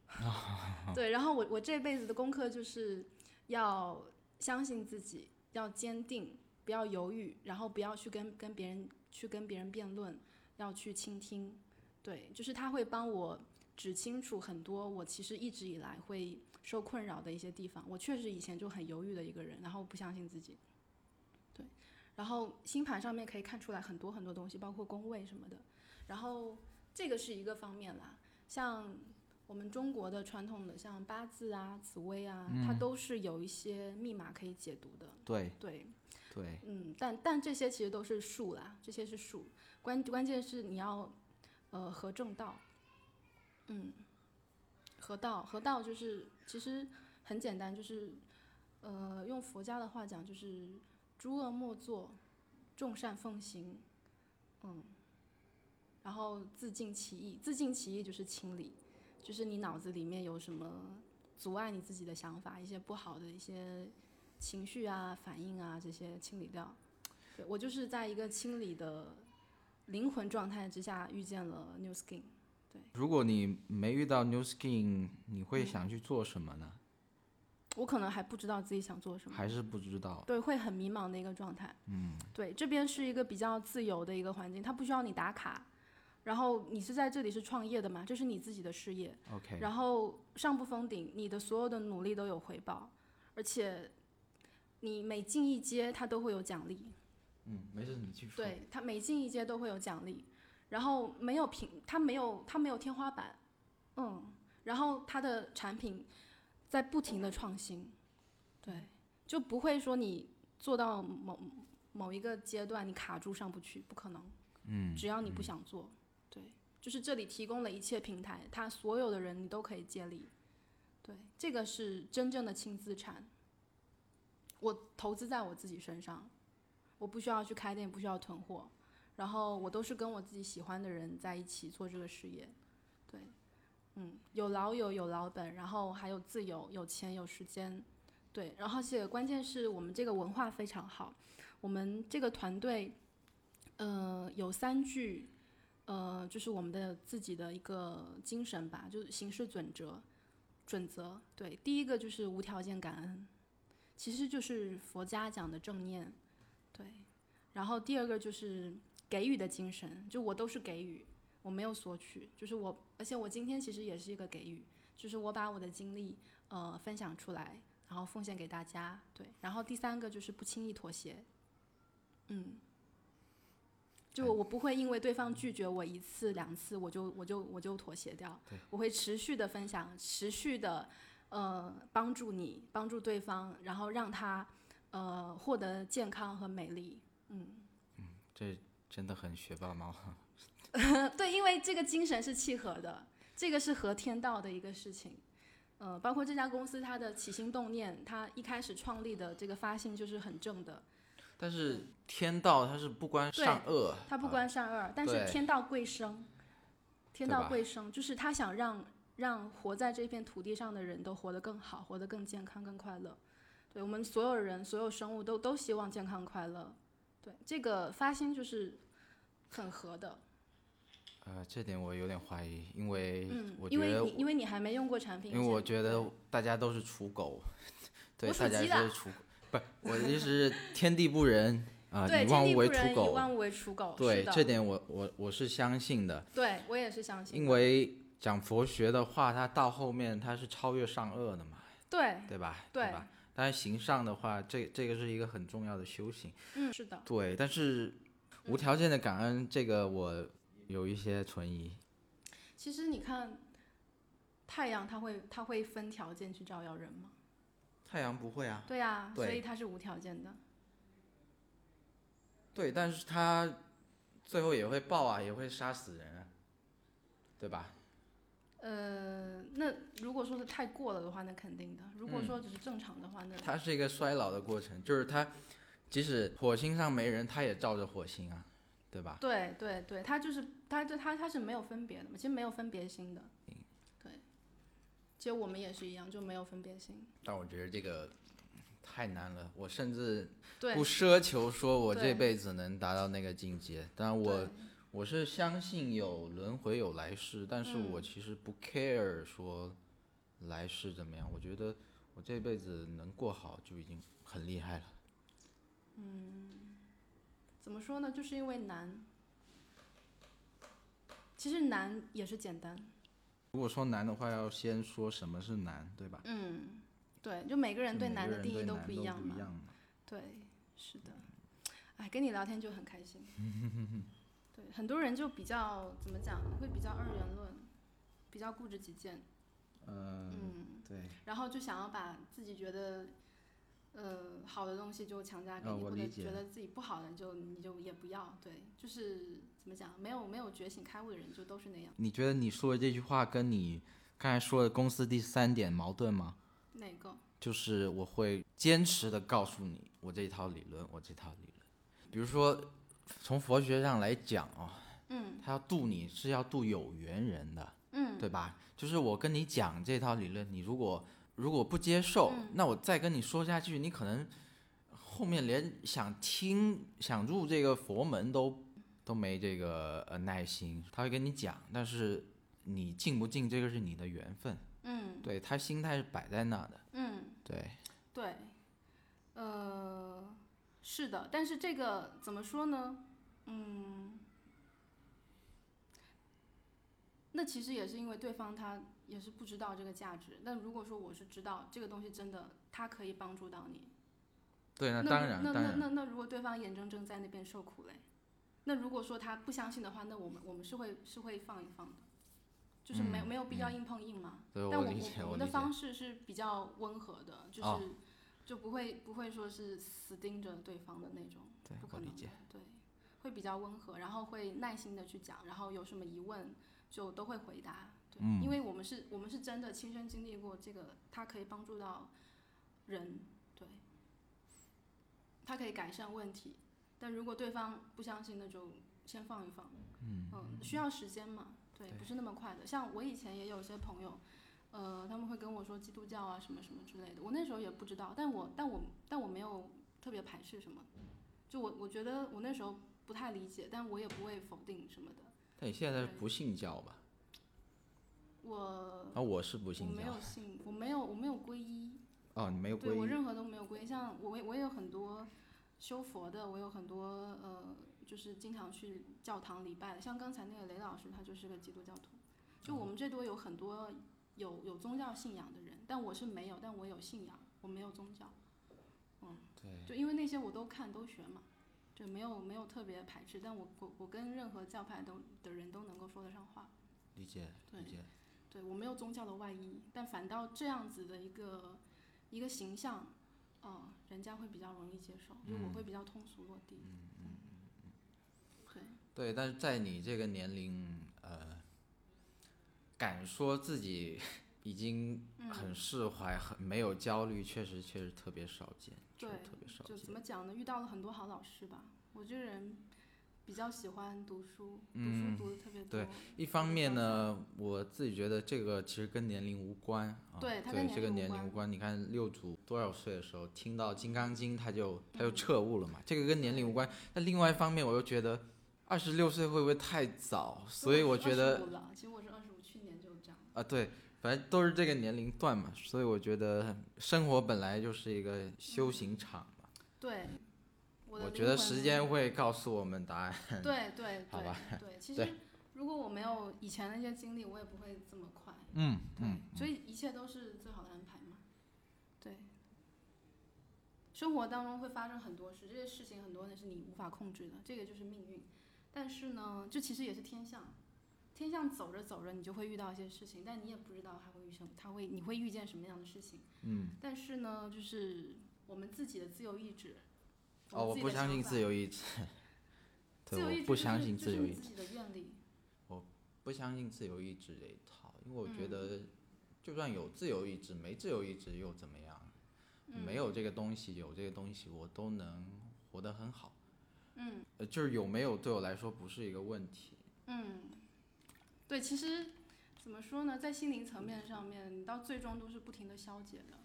对，然后我我这辈子的功课就是要相信自己，要坚定，不要犹豫，然后不要去跟跟别人去跟别人辩论，要去倾听，对，就是他会帮我指清楚很多我其实一直以来会。受困扰的一些地方，我确实以前就很犹豫的一个人，然后不相信自己。对，然后星盘上面可以看出来很多很多东西，包括宫位什么的。然后这个是一个方面啦，像我们中国的传统的像八字啊、紫微啊，它都是有一些密码可以解读的。对。对。对，嗯，但但这些其实都是术啦，这些是术，关关键是你要呃合正道，嗯。合道，合道就是其实很简单，就是，呃，用佛家的话讲，就是诸恶莫作，众善奉行，嗯，然后自尽其意，自尽其意就是清理，就是你脑子里面有什么阻碍你自己的想法，一些不好的一些情绪啊、反应啊这些清理掉。对我就是在一个清理的灵魂状态之下遇见了 New Skin。对如果你没遇到 New Skin，你会想去做什么呢？我可能还不知道自己想做什么，还是不知道。对，会很迷茫的一个状态。嗯，对，这边是一个比较自由的一个环境，它不需要你打卡，然后你是在这里是创业的嘛，这是你自己的事业。OK，然后上不封顶，你的所有的努力都有回报，而且你每进一阶，它都会有奖励。嗯，没事，你继续说。对，它每进一阶都会有奖励，然后没有平，它没有它没有天花板，嗯，然后它的产品在不停的创新，对，就不会说你做到某某一个阶段你卡住上不去，不可能，嗯，只要你不想做，对，就是这里提供了一切平台，它所有的人你都可以借力，对，这个是真正的轻资产，我投资在我自己身上。我不需要去开店，不需要囤货，然后我都是跟我自己喜欢的人在一起做这个事业，对，嗯，有老友有老本，然后还有自由，有钱有时间，对，然后且关键是我们这个文化非常好，我们这个团队，呃，有三句，呃，就是我们的自己的一个精神吧，就是行事准则，准则，对，第一个就是无条件感恩，其实就是佛家讲的正念。对，然后第二个就是给予的精神，就我都是给予，我没有索取，就是我，而且我今天其实也是一个给予，就是我把我的经历呃分享出来，然后奉献给大家，对，然后第三个就是不轻易妥协，嗯，就我不会因为对方拒绝我一次两次，我就我就我就妥协掉，我会持续的分享，持续的呃帮助你，帮助对方，然后让他。呃，获得健康和美丽，嗯，嗯，这真的很学霸猫。对，因为这个精神是契合的，这个是合天道的一个事情。呃，包括这家公司它的起心动念，它一开始创立的这个发心就是很正的。但是天道它是不关善恶，它不关善恶，但是天道贵生，天道贵生就是他想让让活在这片土地上的人都活得更好，活得更健康、更快乐。对我们所有人、所有生物都都希望健康快乐，对这个发心就是很合的。呃，这点我有点怀疑，因为嗯，我觉得因为你因为你还没用过产品，因为我觉得大家都是刍狗，对，大家鸡的是刍，不我的意思是天地不仁 啊，以万物为刍狗，以万物为刍狗，对这点我我我是相信的，对我也是相信，因为讲佛学的话，它到后面它是超越善恶的嘛，对对吧？对吧？但是行善的话，这这个是一个很重要的修行。嗯，是的，对，但是无条件的感恩，这个我有一些存疑。其实你看，太阳它会它会分条件去照耀人吗？太阳不会啊，对呀、所以它是无条件的。对，但是它最后也会爆啊，也会杀死人啊，对吧？呃，那如果说是太过了的话，那肯定的。如果嗯说只是正常的话，那它是一个衰老的过程，就是它即使火星上没人，它也照着火星啊，对吧？对对对，它就是它就它它是没有分别的嘛，其实没有分别心的。其实我们也是一样，就没有分别心。但我觉得这个太难了，我甚至，不奢求说我这辈子能达到那个境界。但我我是相信有轮回有来世，但是嗯我其实不 care 说来世怎么样，我觉得我这辈子能过好就已经很厉害了。嗯怎么说呢？就是因为难。其实难也是简单。如果说难的话，要先说什么是难，对吧？嗯，对，就每个人对难的定义都不一样嘛。对，是的。哎，跟你聊天就很开心。对，很多人就比较怎么讲，会比较二元论，比较固执己见，嗯，嗯，对，然后就想要把自己觉得。呃，好的东西就强加给你，或者觉得自己不好的就你就也不要，对，就是怎么讲，没有没有觉醒开悟的人就都是那样。你觉得你说的这句话跟你刚才说的公司第三点矛盾吗？哪个？就是我会坚持的告诉你，我这套理论，我这套理论。比如说，从佛学上来讲啊、嗯他要度你是要度有缘人的，嗯，对吧？就是我跟你讲这套理论，你如果如果不接受，嗯那我再跟你说下去，你可能后面连想听、想入这个佛门都都没这个呃耐心。他会跟你讲，但是你进不进，这个是你的缘分。嗯对他心态是摆在那的，嗯。对。对，呃，是的，但是这个怎么说呢？嗯，那其实也是因为对方他也是不知道这个价值。但如果说我是知道这个东西真的，他可以帮助到你，对，那那当然，那那那那如果对方眼睁睁在那边受苦嘞，那如果说他不相信的话，那我们我们是会是会放一放的，就是没、嗯没有必要硬碰硬嘛。对但我我我们的。方式是比较温和的，就是、哦就不会不会说是死盯着对方的那种，对不可能的对，会比较温和，然后会耐心的去讲，然后有什么疑问就都会回答，对，嗯因为我们是我们是真的亲身经历过这个，它可以帮助到人，对，它可以改善问题，但如果对方不相信，那就先放一放，嗯需要时间嘛，对，对不是那么快的。像我以前也有些朋友，呃，他们会跟我说基督教啊什么什么之类的，我那时候也不知道，但我但我但我没有特别排斥什么，就我我觉得我那时候不太理解，但我也不会否定什么的。但你现在不信教吧？我啊，我是不信教没有。信，我没有我没有皈依，哦，你没有皈依。对我任何都没有皈依。像我也我也有很多修佛的，我有很多呃，就是经常去教堂礼拜的。像刚才那个雷老师，他就是个基督教徒。就我们这多有很多有有宗教信仰的人，但我是没有，但我有信仰，我没有宗教。嗯，对，就因为那些我都看都学嘛，就没有没有特别排斥。但我我我跟任何教派都的人都能够说得上话。理解，对理解。对我没有宗教的外衣，但反倒这样子的一个一个形象，哦、人家会比较容易接受，就我嗯会比较通俗落地。嗯对，对，但是在你这个年龄，呃，敢说自己已经嗯很释怀、很没有焦虑，确实确实特别少见，对特别少见就怎。么讲呢？遇到了很多好老师吧。我这个人比较喜欢读书，读嗯书读的特别多。对一方面呢，我自己觉得这个其实跟年龄无关啊。对它跟这个年龄无关。你看六祖多少岁的时候听到《金刚经》，他就他就嗯彻悟了嘛，这个跟年龄无关。那另外一方面，我又觉得二十六岁会不会太早？所以我觉得25了，其实我是二十五，去年就这样。啊，对，反正都是这个年龄段嘛，所以我觉得生活本来就是一个修行场嘛。对，我的我觉得时间会告诉我们答案。对 对对对，其实如果我没有以前那些经历，我也不会这么快。嗯对，所以一切都是最好的安排嘛。对，生活当中会发生很多事，这些事情很多呢是你无法控制的，这个就是命运。但是呢，这其实也是天象，天象走着走着，你就会遇到一些事情，但你也不知道它会遇上，它会你会遇见什么样的事情。嗯。但是呢，就是我们自己的自由意志。哦，我不相信自由。意志。对，我不相信自由意志，就是你自己的愿力。不相信自由意志这一套，因为我觉嗯得，就算有自由意志，没自由意志又怎么样？嗯没有这个东西，有这个东西，我都能活得很好。嗯呃，就是有没有对我来说不是一个问题。嗯，对，其实怎么说呢，在心灵层面上面，你到最终都是不停的消解的。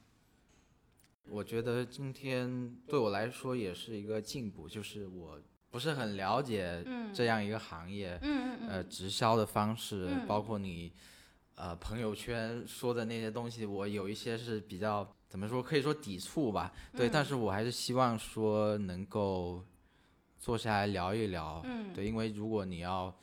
我觉得今天对我来说也是一个进步，就是我不是很了解嗯。这样一个行业，嗯嗯呃，直销的方式，嗯。包括你，呃，朋友圈说的那些东西，我有一些是比较怎么说，可以说抵触吧，对，但嗯。是我还是希望说能够坐下来聊一聊，嗯，对，因为如果你要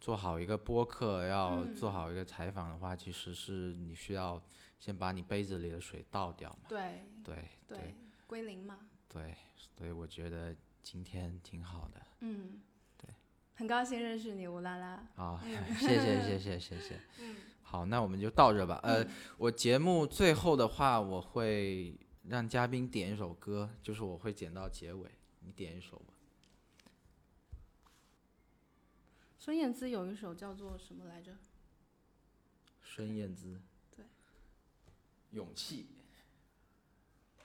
做好一个播客，要嗯。做好一个采访的话，其实是你需要先把你杯子里的水倒掉嘛，对对对，归零嘛。对，所以我觉得今天挺好的，嗯，对，很高兴认识你，乌拉拉。啊，谢谢谢谢谢 谢。嗯好，那我们就到这吧。呃，嗯我节目最后的话，我会让嘉宾点一首歌，就是我会剪到结尾，你点一首吧。孙燕姿有一首叫做什么来着？孙燕姿。对。勇气。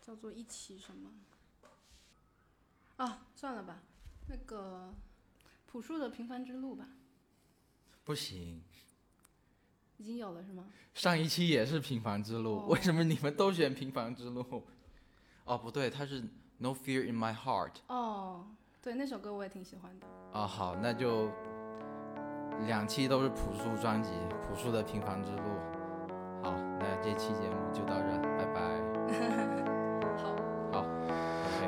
叫做一起什么？啊，算了吧，那个朴树的《平凡之路》吧，不行，已经有了是吗？上一期也是平凡之路，哦为什么你们都选平凡之路？哦，不对，它是 No Fear in My Heart。哦，对，那首歌我也挺喜欢的。哦，好，那就两期都是朴树专辑，朴树的平凡之路。那这期节目就到这，拜拜。好，好。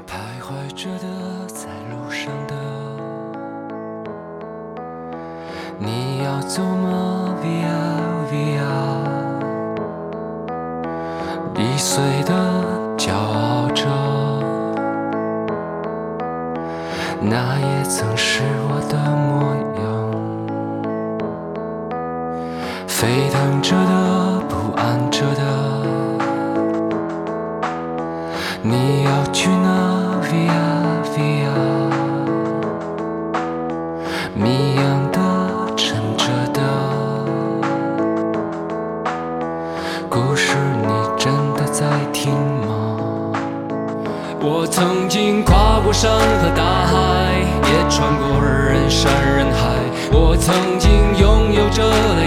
徘徊着的，在路上的，你要走吗？Via Via，易碎的，骄傲着，那也曾是我的模样。沸腾着的。不安着的，你要去哪？Via Via，谜一样的沉着的，故事你真的在听吗？我曾经跨过山和大海，也穿过人山人海。我曾经拥有着。